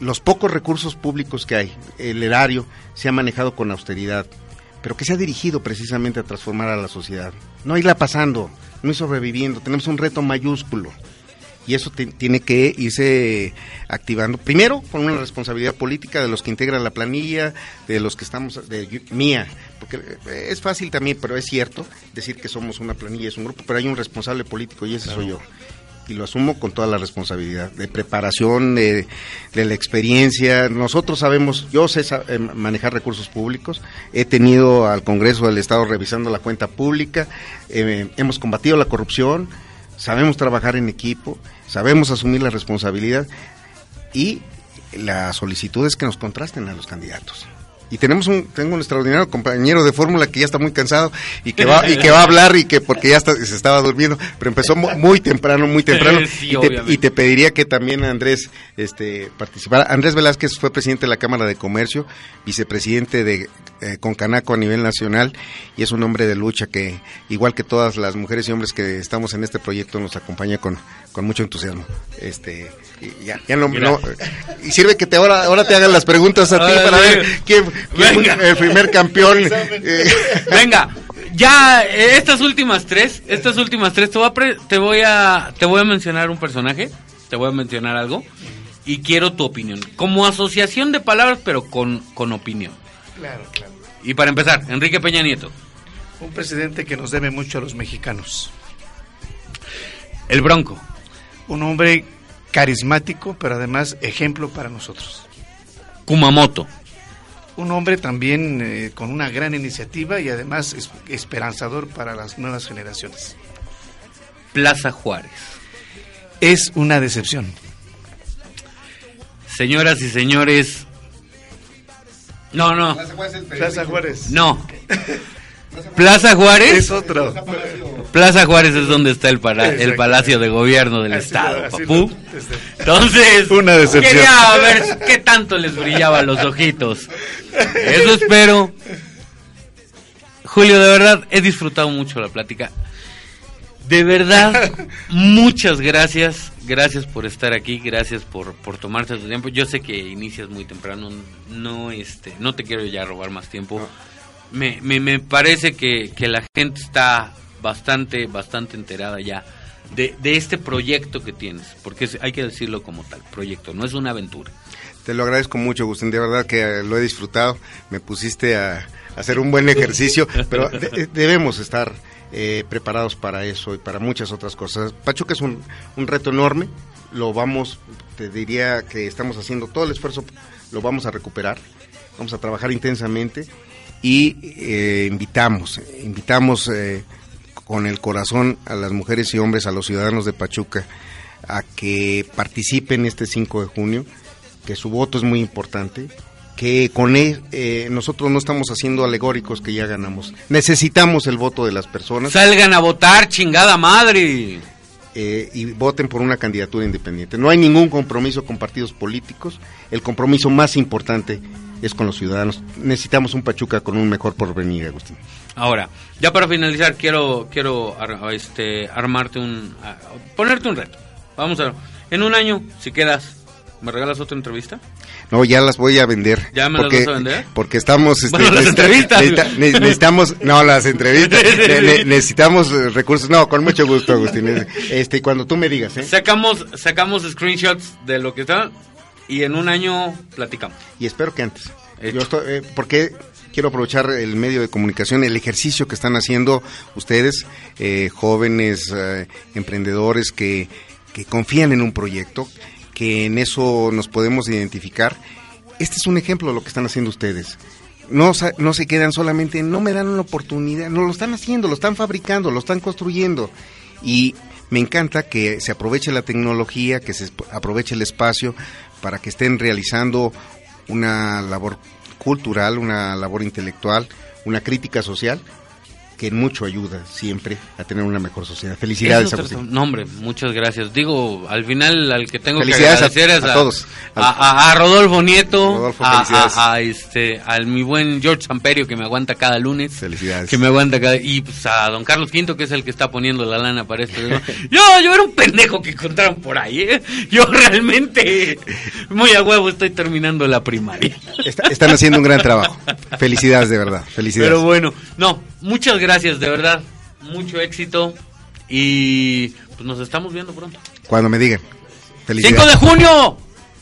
los pocos recursos públicos que hay, el erario, se ha manejado con austeridad, pero que se ha dirigido precisamente a transformar a la sociedad. No irla pasando, no ir sobreviviendo, tenemos un reto mayúsculo y eso ti- tiene que irse activando. Primero, con una responsabilidad política de los que integran la planilla, de los que estamos, de mía, porque eh, es fácil también, pero es cierto decir que somos una planilla, es un grupo, pero hay un responsable político y ese soy yo. Y lo asumo con toda la responsabilidad de preparación, de, de la experiencia. Nosotros sabemos, yo sé eh, manejar recursos públicos, he tenido al Congreso del Estado revisando la cuenta pública, eh, hemos combatido la corrupción, sabemos trabajar en equipo, sabemos asumir la responsabilidad y la solicitud es que nos contrasten a los candidatos. Y tenemos un tengo un extraordinario compañero de fórmula que ya está muy cansado y que va y que va a hablar y que porque ya está- se estaba durmiendo, pero empezó mu- muy temprano, muy temprano Sí, y, te, y te pediría que también Andrés este participara. Andrés Velázquez fue presidente de la Cámara de Comercio, vicepresidente de eh, Concanaco a nivel nacional y es un hombre de lucha que igual que todas las mujeres y hombres que estamos en este proyecto nos acompaña con, con mucho entusiasmo. Este y ya, ya no, y sirve que te ahora ahora te hagan las preguntas a ti para ver quién, quién fue el primer campeón. eh, Venga, ya eh, estas últimas tres, estas últimas tres, te voy, a pre- te voy a te voy a mencionar un personaje, te voy a mencionar algo y quiero tu opinión. Como asociación de palabras, pero con, con opinión. Claro, claro. Y para empezar, Enrique Peña Nieto, Un presidente que nos debe mucho a los mexicanos. el Bronco, Un hombre carismático, pero además ejemplo para nosotros. Kumamoto, un hombre también eh, con una gran iniciativa y además es- esperanzador para las nuevas generaciones. Plaza Juárez. Es una decepción. Señoras y señores. No, no. Plaza Juárez. No. Plaza Juárez. Es otro. Plaza Juárez es donde está el, pala- el. Palacio de Gobierno del Así Estado, papú. Entonces, Una decepción. quería ver qué tanto les brillaban los ojitos. Eso espero. Julio, de verdad, he disfrutado mucho la plática. De verdad, muchas gracias. Gracias por estar aquí, gracias por, por tomarte tu tiempo. Yo sé que inicias muy temprano, no, este, no te quiero ya robar más tiempo. Me, me, me parece que, que la gente está bastante, bastante enterada ya de, de este proyecto que tienes, porque es- hay que decirlo como tal, proyecto, no es una aventura. Te lo agradezco mucho, Agustín. De verdad que eh, lo he disfrutado. Me pusiste a, a hacer un buen ejercicio, pero de- de- debemos estar eh, preparados para eso y para muchas otras cosas. Pachuca es un, un reto enorme. Lo vamos, te diría que estamos haciendo todo el esfuerzo, lo vamos a recuperar. Vamos a trabajar intensamente y eh, invitamos, invitamos eh, con el corazón a las mujeres y hombres, a los ciudadanos de Pachuca, a que participen este 5 de junio, que su voto es muy importante, que con él eh, nosotros no estamos haciendo alegóricos que ya ganamos. Necesitamos el voto de las personas Salgan a votar, chingada madre. Eh, y voten por una candidatura independiente. No hay ningún compromiso con partidos políticos. El compromiso más importante es con los ciudadanos. Necesitamos un Pachuca con un mejor porvenir, Agustín. Ahora, ya para finalizar, quiero quiero este, armarte un. ponerte un reto. Vamos a. En un año, si quedas, ¿me regalas otra entrevista? No, ya las voy a vender. ¿Ya me las vas a vender? Porque estamos... este, Bueno, las necesita- entrevistas. necesita- ne- necesitamos... No, las entrevistas. Ne- ne- necesitamos recursos. No, con mucho gusto, Agustín. Este, cuando tú me digas, ¿eh? Sacamos sacamos screenshots de lo que está y en un año platicamos. Y espero que antes. Hecho. Yo estoy, eh, porque quiero aprovechar el medio de comunicación, el ejercicio que están haciendo ustedes, eh, jóvenes eh, emprendedores que, que confían en un proyecto, que en eso nos podemos identificar. Este es un ejemplo de lo que están haciendo ustedes. No, no se quedan solamente, en, no me dan una oportunidad, no lo están haciendo, lo están fabricando, lo están construyendo. Y me encanta que se aproveche la tecnología, que se aproveche el espacio para que estén realizando una labor cultural, una labor intelectual, una crítica social que mucho ayuda siempre a tener una mejor sociedad. Felicidades, trata- No, hombre, muchas gracias. Digo, al final al que tengo que a- agradecer es a todos. A, a- a Rodolfo Nieto, Rodolfo, a, a- a este, al mi buen George Samperio que me aguanta cada lunes. Felicidades. Que me aguanta cada... Y pues, a don Carlos Quinto, que es el que está poniendo la lana para esto. ¿no? Yo, yo era un pendejo que encontraron por ahí, ¿eh? Yo realmente, muy a huevo, estoy terminando la primaria. Está- están haciendo un gran trabajo. Felicidades, de verdad. Felicidades. Pero bueno, no, muchas gracias, de verdad. Mucho éxito. Y pues nos estamos viendo pronto. Cuando me digan. 5 Felicidades. de junio.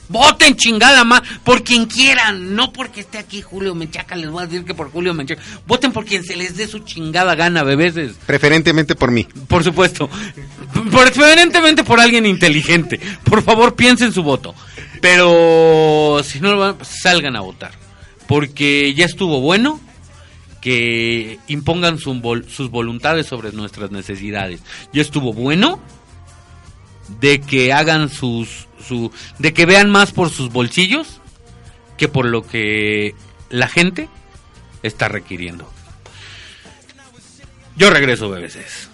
Voten chingada más por quien quieran, no porque esté aquí Julio Menchaca, les voy a decir que por Julio Menchaca. Voten por quien se les dé su chingada gana, bebeses. Preferentemente por mí. Por supuesto. Preferentemente por alguien inteligente. Por favor, piensen su voto. Pero si no lo van, pues, salgan a votar. Porque ya estuvo bueno que impongan su sus voluntades sobre nuestras necesidades. Ya estuvo bueno de que hagan sus su de que vean más por sus bolsillos que por lo que la gente está requiriendo. Yo regreso, bebeses.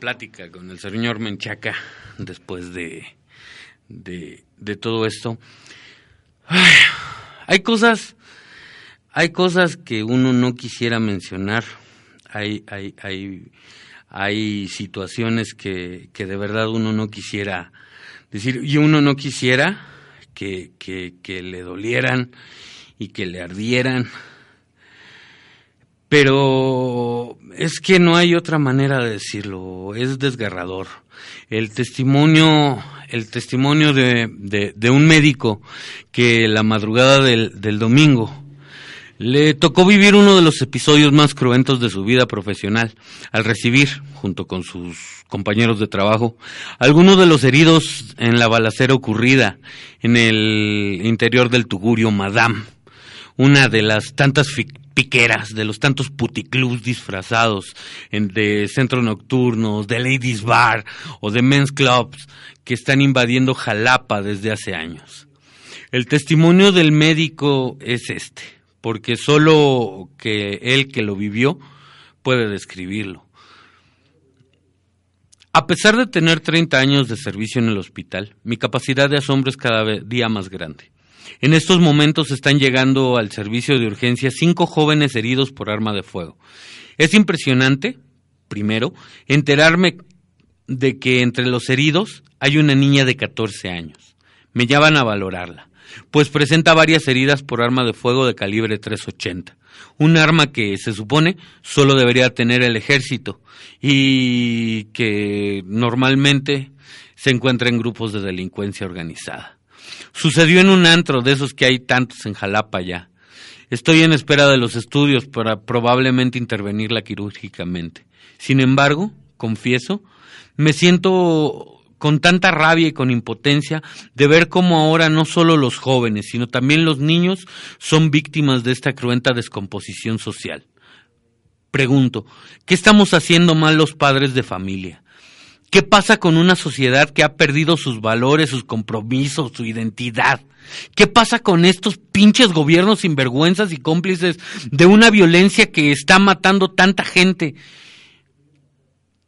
Plática con el señor Menchaca, después de, de, todo esto, ay, hay cosas, hay cosas que uno no quisiera mencionar, hay, hay, hay, situaciones que, que de verdad uno no quisiera decir, y uno no quisiera que, que le dolieran y que le ardieran pero es que no hay otra manera de decirlo, es desgarrador. El testimonio, el testimonio de, de, de un médico que la madrugada del, del domingo le tocó vivir uno de los episodios más cruentos de su vida profesional, al recibir, junto con sus compañeros de trabajo, algunos de los heridos en la balacera ocurrida en el interior del Tugurio Madame, una de las tantas de los tantos puticlubs disfrazados de centros nocturnos, de ladies bar o de men's clubs que están invadiendo Jalapa desde hace años. El testimonio del médico es este, porque solo que él que lo vivió puede describirlo. A pesar de tener 30 años de servicio en el hospital, mi capacidad de asombro es cada día más grande. En estos momentos están llegando al servicio de urgencia cinco jóvenes heridos por arma de fuego. Es impresionante, primero, enterarme de que entre los heridos hay una niña de 14 años. Me llaman a valorarla, pues presenta varias heridas por arma de fuego de calibre 380. Un arma que se supone solo debería tener el ejército y que normalmente se encuentra en grupos de delincuencia organizada. Sucedió en un antro de esos que hay tantos en Jalapa ya. Estoy en espera de los estudios para probablemente intervenirla quirúrgicamente. Sin embargo, confieso, me siento con tanta rabia y con impotencia de ver cómo ahora no solo los jóvenes, sino también los niños son víctimas de esta cruenta descomposición social. Pregunto, ¿qué estamos haciendo mal los padres de familia? ¿Qué pasa con una sociedad que ha perdido sus valores, sus compromisos, su identidad? ¿Qué pasa con estos pinches gobiernos sinvergüenzas y cómplices de una violencia que está matando tanta gente?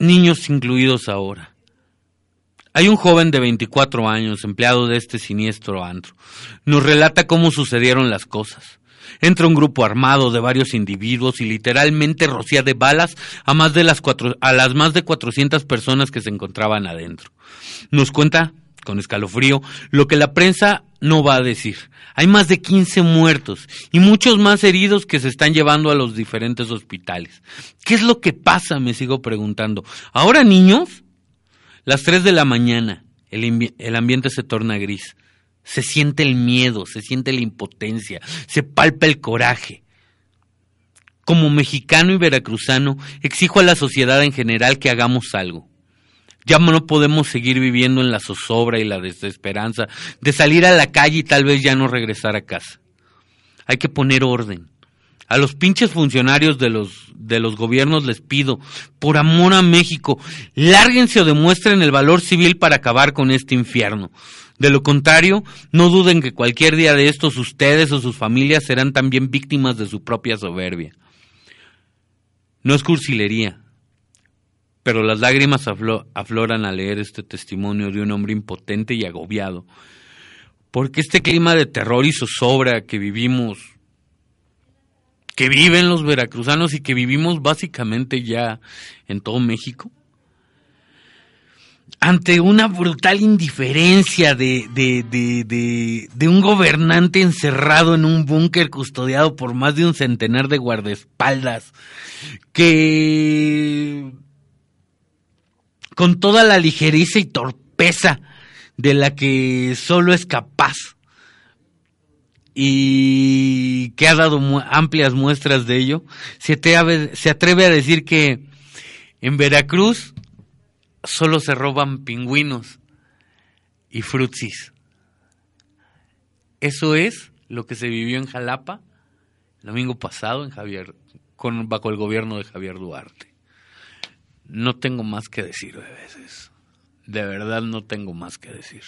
Niños incluidos ahora. Hay un joven de 24 años, empleado de este siniestro antro. Nos relata cómo sucedieron las cosas. Entra un grupo armado de varios individuos y literalmente rocía de balas a, más de las cuatro, a las más de 400 personas que se encontraban adentro. Nos cuenta, con escalofrío, lo que la prensa no va a decir. Hay más de 15 muertos y muchos más heridos que se están llevando a los diferentes hospitales. ¿Qué es lo que pasa? Me sigo preguntando. ¿Ahora niños? Las 3 de la mañana, el, el ambiente se torna gris. Se siente el miedo, se siente la impotencia, se palpa el coraje. Como mexicano y veracruzano, exijo a la sociedad en general que hagamos algo. Ya no podemos seguir viviendo en la zozobra y la desesperanza de salir a la calle y tal vez ya no regresar a casa. Hay que poner orden. A los pinches funcionarios de los, de los gobiernos les pido, por amor a México, lárguense o demuestren el valor civil para acabar con este infierno. De lo contrario, no duden que cualquier día de estos ustedes o sus familias serán también víctimas de su propia soberbia. No es cursilería, pero las lágrimas afloran al leer este testimonio de un hombre impotente y agobiado, porque este clima de terror y zozobra que vivimos, que viven los veracruzanos y que vivimos básicamente ya en todo México, ante una brutal indiferencia de, de, de, de, un gobernante encerrado en un búnker custodiado por más de un centenar de guardaespaldas, que con toda la ligereza y torpeza de la que solo es capaz y que ha dado amplias muestras de ello, se atreve, se atreve a decir que en Veracruz solo se roban pingüinos y frutsis. Eso es lo que se vivió en Jalapa el domingo pasado en Javier, con, bajo el gobierno de Javier Duarte. No tengo más que decir de veces. De verdad no tengo más que decir.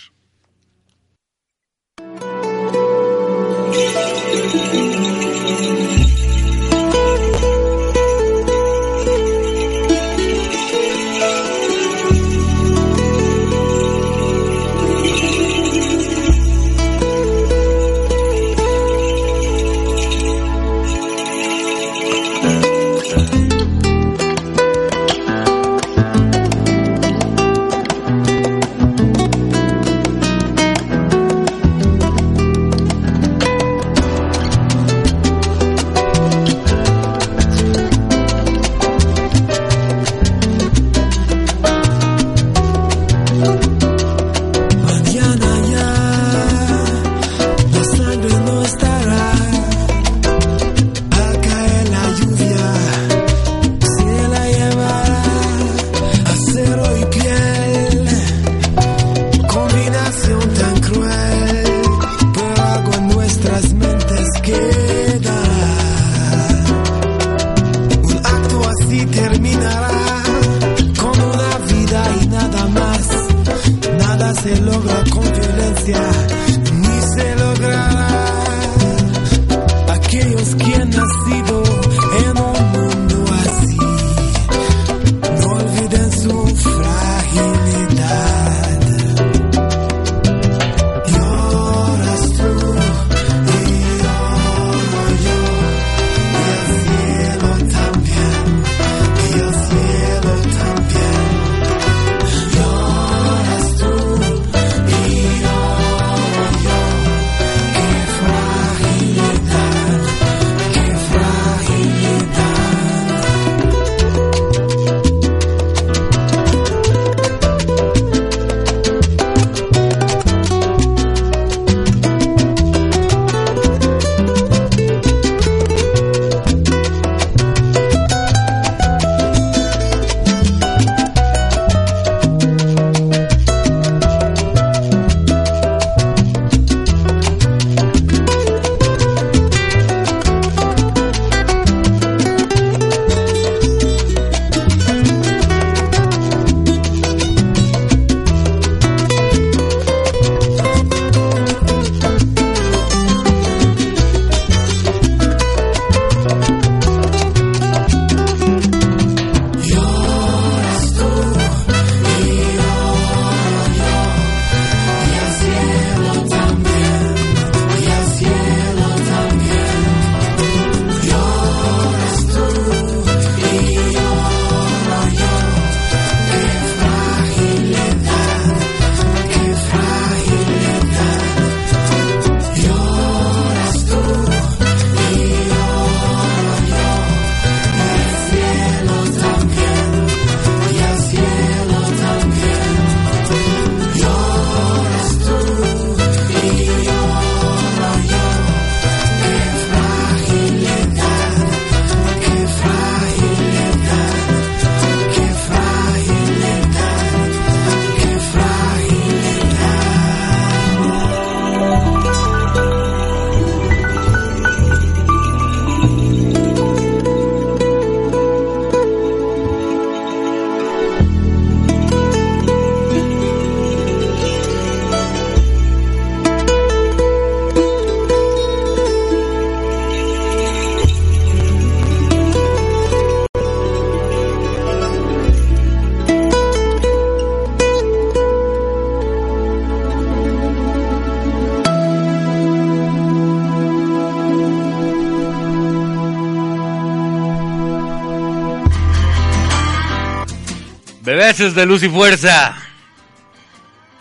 Bebeses de luz y fuerza.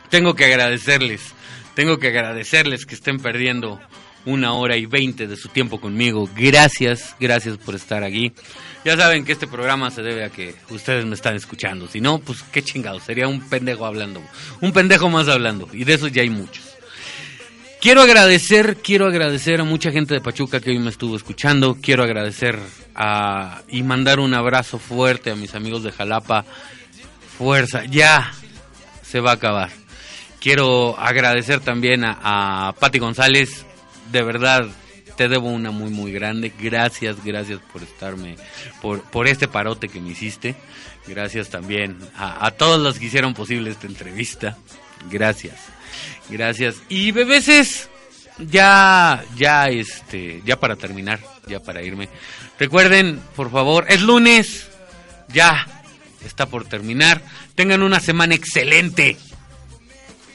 Tengo que agradecerles, tengo que agradecerles que estén perdiendo una hora y veinte de su tiempo conmigo. Gracias, gracias por estar aquí. Ya saben que este programa se debe a que ustedes me están escuchando. Si no, pues qué chingado, sería un pendejo hablando. Un pendejo más hablando. Y de eso ya hay muchos. Quiero agradecer, quiero agradecer a mucha gente de Pachuca que hoy me estuvo escuchando. Quiero agradecer a, y mandar un abrazo fuerte a mis amigos de Jalapa. Fuerza, ya se va a acabar. Quiero agradecer también a, a Pati González. De verdad, te debo una muy muy grande. Gracias, gracias por estarme, por, por este parote que me hiciste. Gracias también a, a todos los que hicieron posible esta entrevista. Gracias, gracias. Y bebeses, ya, ya este, ya para terminar, ya para irme. Recuerden, por favor, es lunes, ya está por terminar. Tengan una semana excelente,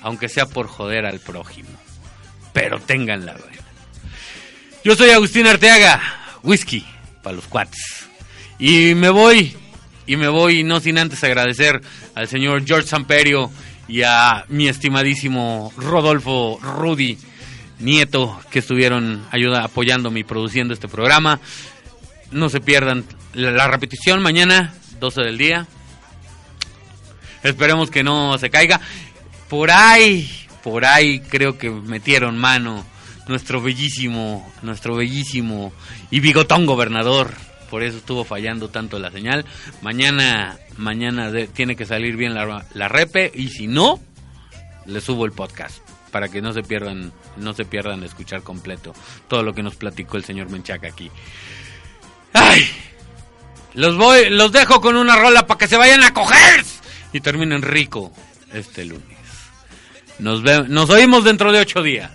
aunque sea por joder al prójimo, pero tenganla buena. Yo soy Agustín Arteaga, whisky para los cuates. Y me voy, y me voy no sin antes agradecer al señor George Samperio y a mi estimadísimo Rodolfo Rudy Nieto que estuvieron ayuda, apoyándome y produciendo este programa. No se pierdan la, la repetición mañana, 12 del día. Esperemos que no se caiga. Por ahí, por ahí creo que metieron mano nuestro bellísimo, nuestro bellísimo y bigotón gobernador. Por eso estuvo fallando tanto la señal. Mañana, mañana tiene que salir bien la, la repe y si no, le subo el podcast para que no se pierdan, no se pierdan de escuchar completo todo lo que nos platicó el señor Menchaca aquí. ¡Ay! Los voy, los dejo con una rola para que se vayan a coger y terminen rico este lunes. Nos, ve- nos oímos dentro de ocho días.